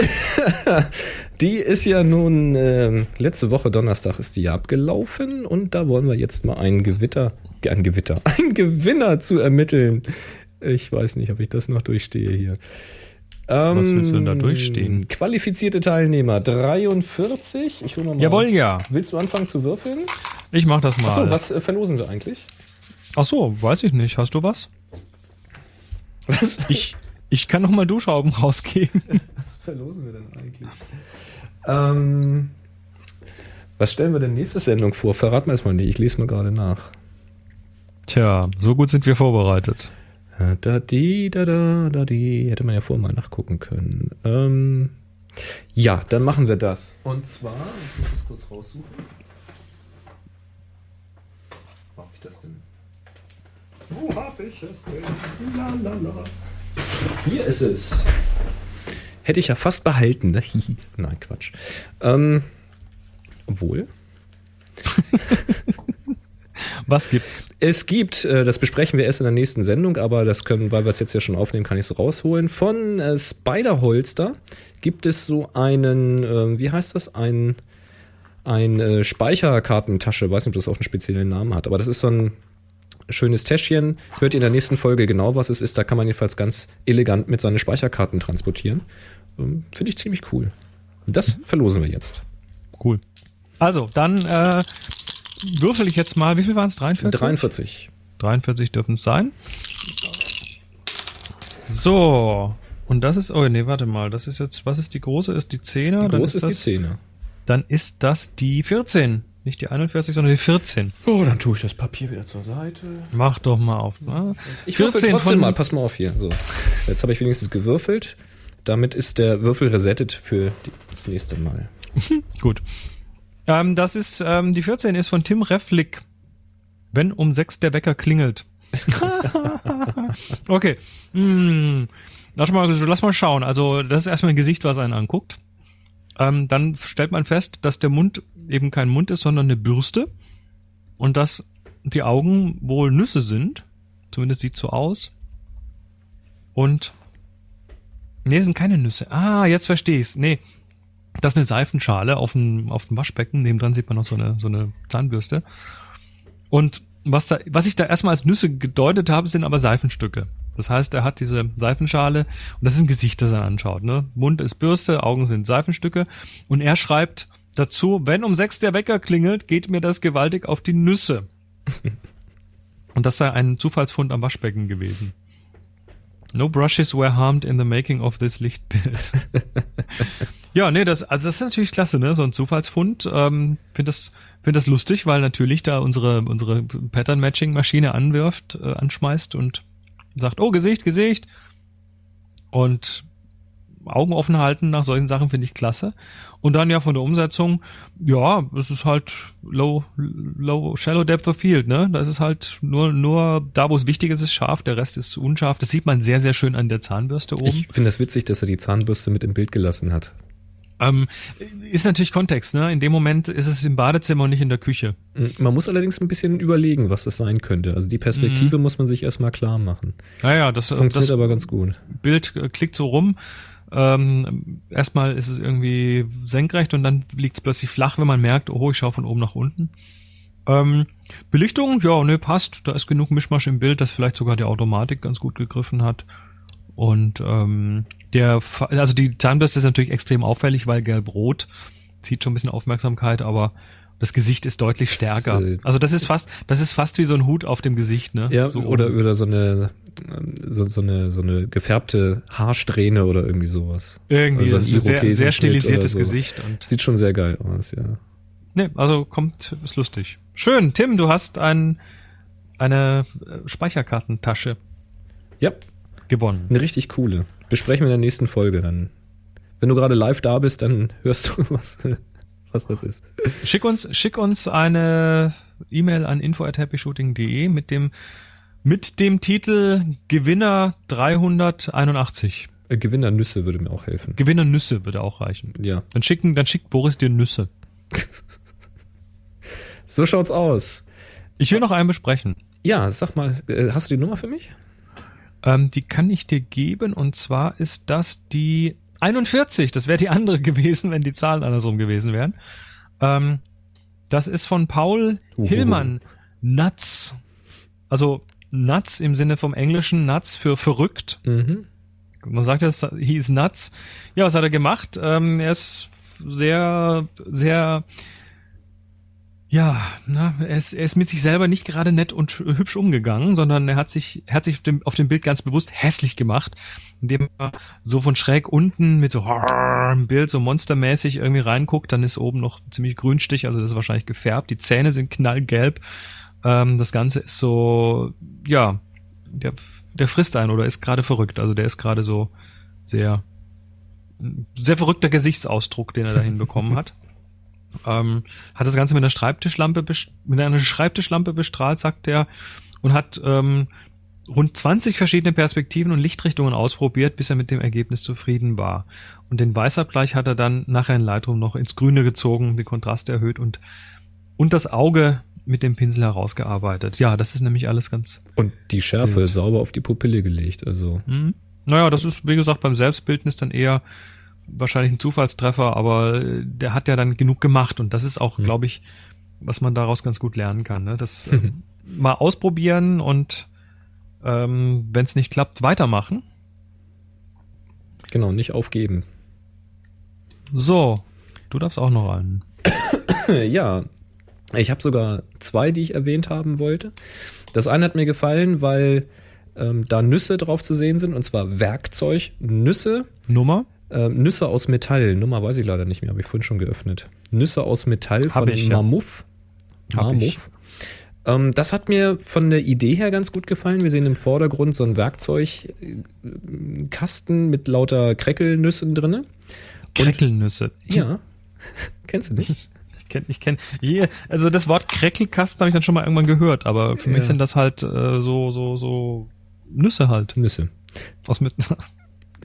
die ist ja nun, ähm, letzte Woche Donnerstag ist die ja abgelaufen und da wollen wir jetzt mal einen Gewitter, äh, ein Gewitter, einen Gewinner zu ermitteln. Ich weiß nicht, ob ich das noch durchstehe hier. Ähm, Was willst du denn da durchstehen? Qualifizierte Teilnehmer 43. Ich hol mal mal. Jawohl, ja. Willst du anfangen zu würfeln? Ich mach das mal. Achso, was äh, verlosen wir eigentlich? Ach so, weiß ich nicht. Hast du was? Was, Ich, ich kann noch mal Duschrauben rausgeben. was verlosen wir denn eigentlich? Ähm, was stellen wir denn nächste Sendung vor? Verrat mir erstmal nicht, ich lese mal gerade nach. Tja, so gut sind wir vorbereitet. Äh, Da, di, da, da, da, di. Hätte man ja vorher mal nachgucken können. Ähm, ja, dann machen wir das. Und zwar, muss ich das kurz raussuchen. Wo hab ich das denn? Wo hab ich es denn? La, la, la. Hier ist es. Hätte ich ja fast behalten, ne? Nein, Quatsch. Ähm, obwohl. Was gibt's? Es gibt, äh, das besprechen wir erst in der nächsten Sendung, aber das können, weil wir es jetzt ja schon aufnehmen, kann ich es rausholen. Von äh, Spider-Holster gibt es so einen, ähm, wie heißt das? Ein, ein äh, Speicherkartentasche. Weiß nicht, ob das auch einen speziellen Namen hat, aber das ist so ein schönes Täschchen. Hört ihr in der nächsten Folge genau, was es ist. Da kann man jedenfalls ganz elegant mit seinen Speicherkarten transportieren. Ähm, Finde ich ziemlich cool. Das verlosen wir jetzt. Cool. Also, dann äh, würfel ich jetzt mal, wie viel waren es? 43? 43. 43 dürfen es sein. So. Und das ist, oh nee, warte mal, das ist jetzt, was ist die große? Ist die 10er? Wie Dann groß ist die das, Zähne? Dann ist das die 14. Nicht die 41, sondern die 14. Oh, dann tue ich das Papier wieder zur Seite. Mach doch mal auf. Ne? Ich würfel trotzdem mal, pass mal auf hier. So. Jetzt habe ich wenigstens gewürfelt. Damit ist der Würfel resettet für die, das nächste Mal. Gut. Ähm, das ist, ähm, die 14 ist von Tim Reflick. Wenn um 6 der Wecker klingelt. okay. Hm. Lass mal, lass mal schauen. Also, das ist erstmal ein Gesicht, was einen anguckt. Ähm, dann stellt man fest, dass der Mund eben kein Mund ist, sondern eine Bürste. Und dass die Augen wohl Nüsse sind. Zumindest sieht so aus. Und. Nee, sind keine Nüsse. Ah, jetzt verstehe ich's. Nee, das ist eine Seifenschale auf dem, auf dem Waschbecken. Nebendran sieht man noch so eine, so eine Zahnbürste. Und was da, was ich da erstmal als Nüsse gedeutet habe, sind aber Seifenstücke. Das heißt, er hat diese Seifenschale und das ist ein Gesicht, das er anschaut. Ne? Mund ist Bürste, Augen sind Seifenstücke. Und er schreibt dazu, wenn um sechs der Wecker klingelt, geht mir das gewaltig auf die Nüsse. und das sei ein Zufallsfund am Waschbecken gewesen. No brushes were harmed in the making of this Lichtbild. ja, nee, das, also das ist natürlich klasse, ne? So ein Zufallsfund. Ähm, Finde das, find das lustig, weil natürlich da unsere, unsere Pattern-Matching-Maschine anwirft, äh, anschmeißt und sagt, oh, Gesicht, Gesicht. Und Augen offen halten nach solchen Sachen finde ich klasse. Und dann ja von der Umsetzung, ja, es ist halt low, low, shallow depth of field, ne? Das ist halt nur, nur da, wo es wichtig ist, ist scharf, der Rest ist unscharf. Das sieht man sehr, sehr schön an der Zahnbürste oben. Ich finde das witzig, dass er die Zahnbürste mit im Bild gelassen hat. Ähm, ist natürlich Kontext, ne? In dem Moment ist es im Badezimmer und nicht in der Küche. Man muss allerdings ein bisschen überlegen, was das sein könnte. Also die Perspektive muss man sich erstmal klar machen. Naja, das, Funktioniert das aber ganz gut. Bild äh, klickt so rum. Ähm, erstmal ist es irgendwie senkrecht und dann liegt es plötzlich flach, wenn man merkt, oh, ich schaue von oben nach unten. Ähm, Belichtung, ja, ne, passt. Da ist genug Mischmasch im Bild, dass vielleicht sogar die Automatik ganz gut gegriffen hat. Und ähm, Der, also die Zahnbürste ist natürlich extrem auffällig, weil gelb-rot zieht schon ein bisschen Aufmerksamkeit, aber das Gesicht ist deutlich stärker. äh, also das ist fast, das ist fast wie so ein Hut auf dem Gesicht, ne? Ja, so oder, oder so eine, so, so eine, so eine gefärbte Haarsträhne oder irgendwie sowas. irgendwie also das ist sehr, sehr stilisiertes so. Gesicht und Sieht schon sehr geil aus, ja. ne, also kommt, ist lustig. Schön, Tim, du hast ein, eine äh, Speicherkartentasche Ja, gewonnen. eine richtig coole. Besprechen wir in der nächsten Folge dann. Wenn du gerade live da bist, dann hörst du, was, was das ist. Schick uns, schick uns eine E-Mail an info@happyshooting.de mit dem mit dem Titel Gewinner 381. Äh, Gewinnernüsse würde mir auch helfen. Gewinner Nüsse würde auch reichen. Ja. Dann schicken, dann schickt Boris dir Nüsse. So schaut's aus. Ich will noch einen besprechen. Ja, sag mal, äh, hast du die Nummer für mich? Ähm, die kann ich dir geben und zwar ist das die 41. Das wäre die andere gewesen, wenn die Zahlen andersrum gewesen wären. Ähm, das ist von Paul Uhuhu. Hillmann. Nuts. Also Nuts im Sinne vom Englischen Nuts für verrückt. Mhm. Man sagt jetzt, he is nuts. Ja, was hat er gemacht? Ähm, er ist sehr, sehr, ja, na, er ist, er ist mit sich selber nicht gerade nett und sch- hübsch umgegangen, sondern er hat sich, er hat sich auf dem, auf dem Bild ganz bewusst hässlich gemacht, indem er so von schräg unten mit so im Bild so monstermäßig irgendwie reinguckt, dann ist oben noch ziemlich Grünstich, also das ist wahrscheinlich gefärbt, die Zähne sind knallgelb, ähm, das Ganze ist so, ja, der, der frisst einen oder ist gerade verrückt. Also der ist gerade so sehr, sehr verrückter Gesichtsausdruck, den er da hinbekommen hat. Ähm, hat das Ganze mit einer Schreibtischlampe, mit einer Schreibtischlampe bestrahlt, sagt er, und hat ähm, rund 20 verschiedene Perspektiven und Lichtrichtungen ausprobiert, bis er mit dem Ergebnis zufrieden war. Und den Weißabgleich hat er dann nachher in Lightroom noch ins Grüne gezogen, die Kontraste erhöht und, und das Auge mit dem Pinsel herausgearbeitet. Ja, das ist nämlich alles ganz Und die Schärfe Bild. sauber auf die Pupille gelegt, also. Mhm. Naja, das ist, wie gesagt, beim Selbstbildnis dann eher wahrscheinlich ein Zufallstreffer, aber äh, der hat ja dann genug gemacht und das ist auch, glaube ich, was man daraus ganz gut lernen kann. Ne? Das äh, mal ausprobieren und ähm, wenn es nicht klappt, weitermachen. Genau, nicht aufgeben. So, du darfst auch noch einen. Ja, ich habe sogar zwei, die ich erwähnt haben wollte. Das eine hat mir gefallen, weil ähm, da Nüsse drauf zu sehen sind, und zwar Werkzeugnüsse. Nummer? Ähm, Nüsse aus Metall. Nummer weiß ich leider nicht mehr, habe ich vorhin schon geöffnet. Nüsse aus Metall Hab von ich, ja. Mamuff. Ich. Mamuff. Ähm, das hat mir von der Idee her ganz gut gefallen. Wir sehen im Vordergrund so einen Werkzeugkasten mit lauter Kreckelnüssen drinne. Kreckelnüsse. Ja. Kennst du nicht? Ich kenne, ich kenne, je, also das Wort Kreckelkasten habe ich dann schon mal irgendwann gehört, aber für mich Ja. sind das halt äh, so, so, so Nüsse halt. Nüsse. Aus mit,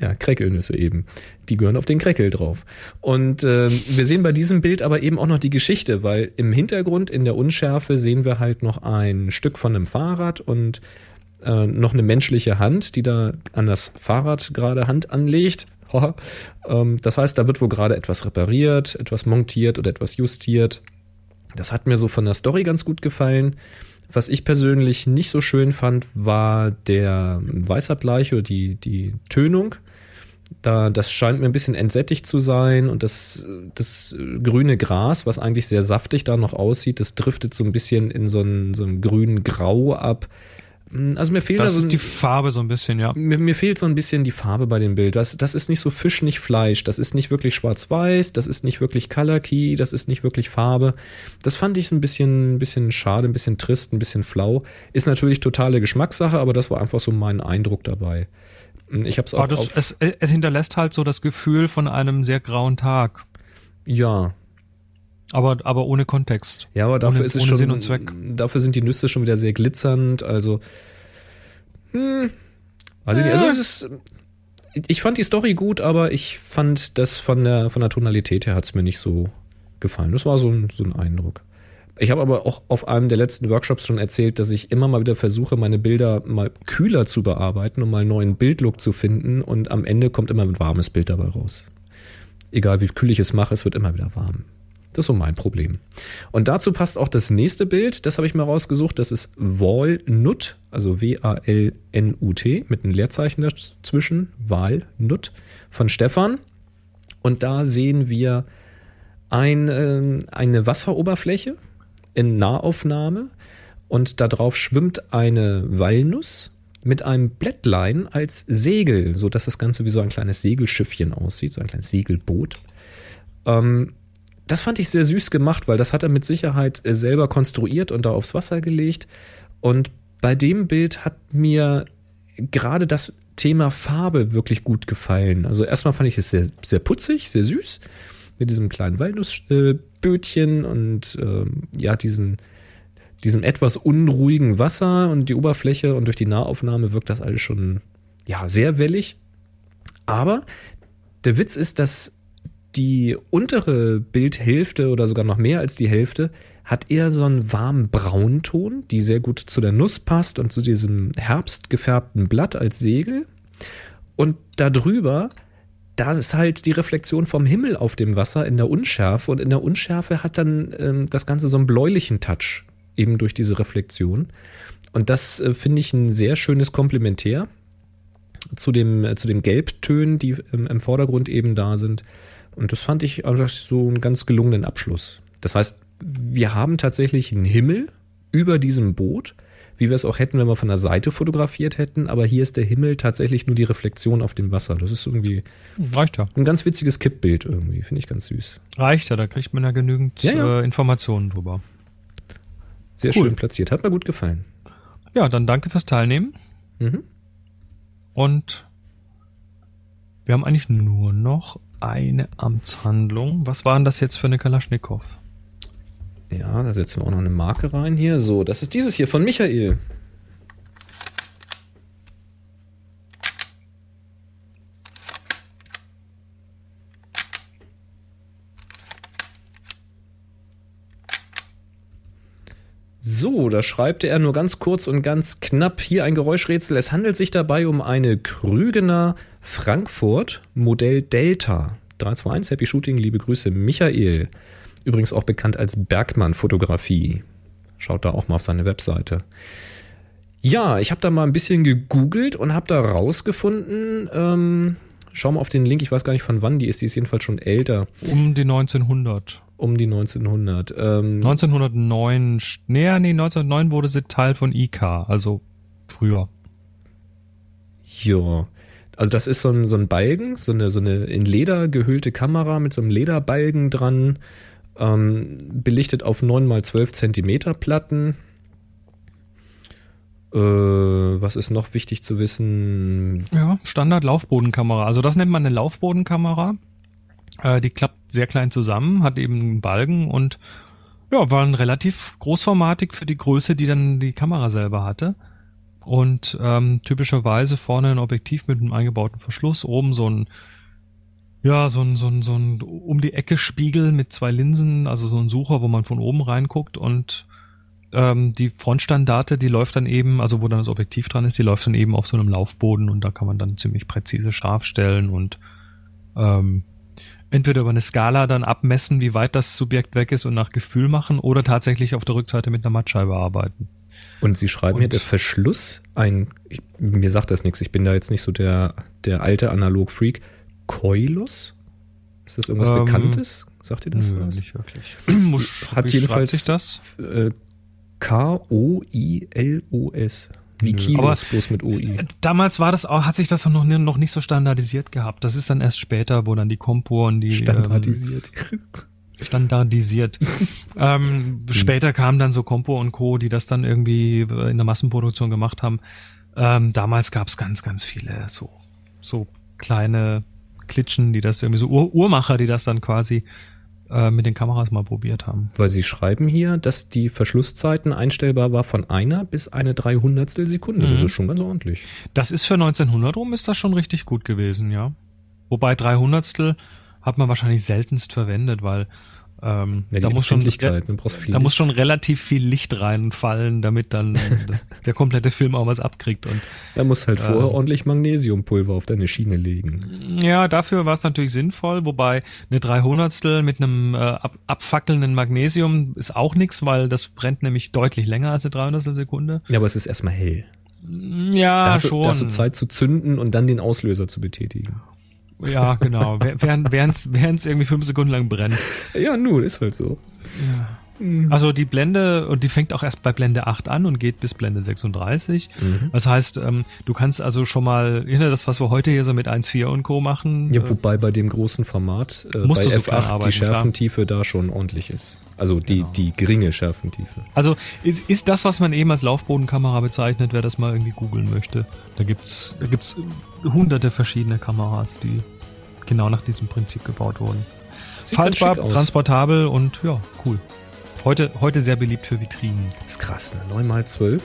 Ja, Kreckelnüsse eben. Die gehören auf den Kreckel drauf. Und ähm, wir sehen bei diesem Bild aber eben auch noch die Geschichte, weil im Hintergrund in der Unschärfe sehen wir halt noch ein Stück von einem Fahrrad und äh, noch eine menschliche Hand, die da an das Fahrrad gerade Hand anlegt. Ähm, das heißt, da wird wohl gerade etwas repariert, etwas montiert oder etwas justiert. Das hat mir so von der Story ganz gut gefallen. Was ich persönlich nicht so schön fand, war der Weißabgleich oder die, die Tönung. Da, das scheint mir ein bisschen entsättigt zu sein und das, das grüne Gras, was eigentlich sehr saftig da noch aussieht, das driftet so ein bisschen in so einen, so einen grünen Grau ab. Also mir fehlt das da so ist ein, die Farbe so ein bisschen, ja. mir, mir fehlt so ein bisschen die Farbe bei dem Bild. Das, das ist nicht so Fisch, nicht Fleisch. Das ist nicht wirklich schwarz-weiß. Das ist nicht wirklich Color Key. Das ist nicht wirklich Farbe. Das fand ich so ein bisschen, ein bisschen schade, ein bisschen trist, ein bisschen flau. Ist natürlich totale Geschmackssache, aber das war einfach so mein Eindruck dabei. Ich habe es auch das, es, es hinterlässt halt so das Gefühl von einem sehr grauen Tag. ja, Aber, aber ohne Kontext. Ja, aber dafür Ohne- ist es schon. Sinn und Zweck. Dafür sind die Nüsse schon wieder sehr glitzernd. Also, hm, weiß ich nicht. Also es ist. Ich fand die Story gut, aber ich fand das von der von der Tonalität her hat's mir nicht so gefallen. Das war so ein, so ein Eindruck. Ich habe aber auch auf einem der letzten Workshops schon erzählt, dass ich immer mal wieder versuche, meine Bilder mal kühler zu bearbeiten, um mal einen neuen Bildlook zu finden. Und am Ende kommt immer ein warmes Bild dabei raus. Egal wie kühl ich es mache, es wird immer wieder warm. Das ist so mein Problem. Und dazu passt auch das nächste Bild, das habe ich mal rausgesucht. Das ist Walnut, also W-A-L-N-U-T, mit einem Leerzeichen dazwischen, Walnut von Stefan. Und da sehen wir ein, äh, eine Wasseroberfläche in Nahaufnahme und darauf schwimmt eine Walnuss mit einem Blättlein als Segel, so dass das Ganze wie so ein kleines Segelschiffchen aussieht, so ein kleines Segelboot. Ähm, das fand ich sehr süß gemacht, weil das hat er mit Sicherheit äh, selber konstruiert und da aufs Wasser gelegt. Und bei dem Bild hat mir gerade das Thema Farbe wirklich gut gefallen. Also erstmal fand ich es sehr, sehr putzig, sehr süß, mit diesem kleinen Walnussbötchen und ähm, ja, diesen, diesem etwas unruhigen Wasser und die Oberfläche und durch die Nahaufnahme wirkt das alles schon ja, sehr wellig. Aber der Witz ist, dass die untere Bildhälfte oder sogar noch mehr als die Hälfte hat eher so einen warmen Braunton, die sehr gut zu der Nuss passt und zu diesem herbstgefärbten Blatt als Segel. Und darüber, da ist halt die Reflexion vom Himmel auf dem Wasser in der Unschärfe. Und in der Unschärfe hat dann ähm, das Ganze so einen bläulichen Touch, eben durch diese Reflexion. Und das äh, finde ich ein sehr schönes Komplementär zu dem, äh, zu den Gelbtönen, die ähm, im Vordergrund eben da sind. Und das fand ich also so einen ganz gelungenen Abschluss. Das heißt, wir haben tatsächlich einen Himmel über diesem Boot, wie wir es auch hätten, wenn wir von der Seite fotografiert hätten, aber hier ist der Himmel tatsächlich nur die Reflexion auf dem Wasser. Das ist irgendwie Reicht ja. ein ganz witziges Kippbild irgendwie, finde ich ganz süß. Reicht ja, da kriegt man ja genügend Ja, ja. Äh, Informationen drüber. Sehr Cool. schön platziert, hat mir gut gefallen. Ja, dann danke fürs Teilnehmen. Mhm. Und wir haben eigentlich nur noch eine Amtshandlung. Was war denn das jetzt für eine Kalaschnikow? Ja, da setzen wir auch noch eine Marke rein hier. So, das ist dieses hier von Michael. So, da schreibt er nur ganz kurz und ganz knapp hier ein Geräuschrätsel. Es handelt sich dabei um eine Krügener Frankfurt Modell Delta. 321 Happy Shooting, liebe Grüße, Michael. Übrigens auch bekannt als Bergmann Fotografie. Schaut da auch mal auf seine Webseite. Ja, ich habe da mal ein bisschen gegoogelt und habe da rausgefunden, ähm, schau mal auf den Link, ich weiß gar nicht von wann die ist, die ist jedenfalls schon älter, Um die 1900. um die 1900. Ähm, 1909. st- Nee, nee, 1909 wurde sie Teil von IK, also früher. Ja. Also das ist so ein, so ein Balgen, so eine, so eine in Leder gehüllte Kamera mit so einem Lederbalgen dran, ähm, belichtet auf 9 mal 12 Zentimeter Platten. Äh, was ist noch wichtig zu wissen? Ja, Standard Laufbodenkamera. Also das nennt man eine Laufbodenkamera. Äh, die klappt sehr klein zusammen, hat eben einen Balgen und ja, war ein relativ großformatig für die Größe, die dann die Kamera selber hatte. Und ähm, typischerweise vorne ein Objektiv mit einem eingebauten Verschluss, oben so ein ja, so ein, so ein, so ein um die Ecke Spiegel mit zwei Linsen, also so ein Sucher, wo man von oben reinguckt und ähm, die Frontstandarte, die läuft dann eben, also wo dann das Objektiv dran ist, die läuft dann eben auf so einem Laufboden und da kann man dann ziemlich präzise scharf stellen und ähm, entweder über eine Skala dann abmessen, wie weit das Subjekt weg ist und nach Gefühl machen oder tatsächlich auf der Rückseite mit einer Mattscheibe arbeiten. Und Sie schreiben hier Und- der Verschluss, ein, ich, mir sagt das nichts, ich bin da jetzt nicht so der, der alte Analog-Freak. Coilos? Ist das irgendwas Ähm, Bekanntes? Sagt ihr das? Nö, was? nicht wirklich. Hat jedenfalls sich das? Äh, K-O-I-L-O-S. Wie. Kilos, bloß mit O-I. Damals war das auch, hat sich das noch, noch nicht so standardisiert gehabt. Das ist dann erst später, wo dann die Kompo und die Standardisiert. Ähm, standardisiert. ähm, Später kamen dann so Compo und Co., die das dann irgendwie in der Massenproduktion gemacht haben. Ähm, damals gab es ganz, ganz viele so, so kleine Klitschen, die das irgendwie so Uhr Uhrmacher, die das dann quasi äh, mit den Kameras mal probiert haben. Weil Sie schreiben hier, dass die Verschlusszeiten einstellbar war von einer bis eine Dreihundertstel Sekunde. Das Mhm. ist schon ganz ordentlich. Das ist für 1900 rum ist das schon richtig gut gewesen, ja. Wobei 300 hat man wahrscheinlich seltenst verwendet, weil Ähm, Ja, da muss schon du viel da muss schon relativ viel Licht reinfallen, damit dann das, der komplette Film auch was abkriegt. Und Er muss halt vorher ordentlich Magnesiumpulver auf deine Schiene legen. ja, dafür war es natürlich sinnvoll, wobei eine 300 mit einem äh, ab, abfackelnden Magnesium ist auch nix, weil das brennt nämlich deutlich länger als eine 300 Sekunde. Ja, aber es ist erstmal hell. Ja, da, hast du, schon. da hast du Zeit zu zünden und dann den Auslöser zu betätigen. Ja, genau. Während während's irgendwie fünf Sekunden lang brennt. Ja, nun, ist halt so. Also die Blende, und die fängt auch erst bei Blende 8 an und geht bis Blende 36. Mhm. Das heißt, ähm, du kannst also schon mal, hinter das, was wir heute hier so mit 1.4 und Co. machen, Ja, äh, wobei bei dem großen Format äh, Musst bei du so klein F8 arbeiten, die Schärfentiefe da schon ordentlich ist. Also die, Genau. die geringe Schärfentiefe. Also ist, ist das, was man eben als Laufbodenkamera bezeichnet, wer das mal irgendwie googeln möchte. Da gibt's, da gibt's hunderte verschiedene Kameras, die genau nach diesem Prinzip gebaut wurden. Sieht Faltbar, transportabel und ja, cool. Heute, heute sehr beliebt für Vitrinen. ist krass, ne? 9 mal 12.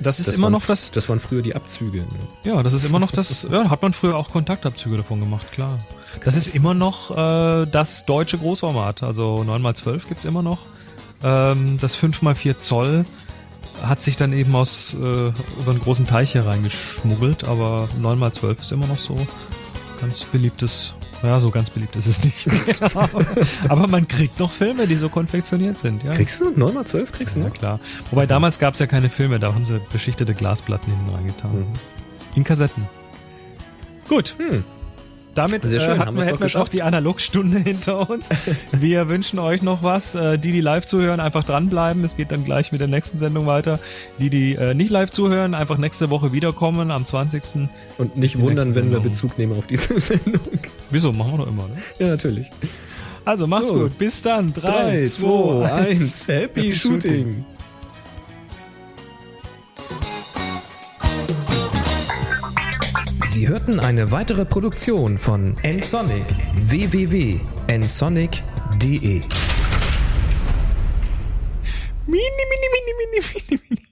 Das ist Das immer waren, noch das, Das waren früher die Abzüge. Ne? ja, das ist immer noch das, ja, hat man früher auch Kontaktabzüge davon gemacht, klar. Das ist immer noch äh, das deutsche Großformat. Also 9x12 gibt's immer noch. Ähm, das 5x4 Zoll hat sich dann eben aus äh, über einen großen Teich hier reingeschmuggelt, aber 9x12 ist immer noch so ganz beliebtes. Ja, so ganz beliebt ist es nicht. aber man kriegt noch Filme, die so konfektioniert sind. Ja. Kriegst du? 9 mal 12 kriegst du Ja, noch? klar. Wobei damals gab's ja keine Filme, da haben sie beschichtete Glasplatten hinten reingetan. Mhm. In Kassetten. Gut. Hm. Damit Sehr schön, äh, haben hatten wir, hätten wir jetzt auch die Analogstunde hinter uns. Wir wünschen euch noch was. Äh, die, die live zuhören, einfach dranbleiben. Es geht dann gleich mit der nächsten Sendung weiter. Die, die äh, nicht live zuhören, einfach nächste Woche wiederkommen am 20. Und nicht wundern, wenn wir. Bezug nehmen auf diese Sendung. Wieso? Machen wir doch immer, ne? Ja, natürlich. Also macht's So. gut. Bis dann. 3, 3, 2, 2, 1. 1. Happy Shooting. Sie hörten eine weitere Produktion von nsonic www.nsonic.de Mini, mini, mini, mini, mini, mini.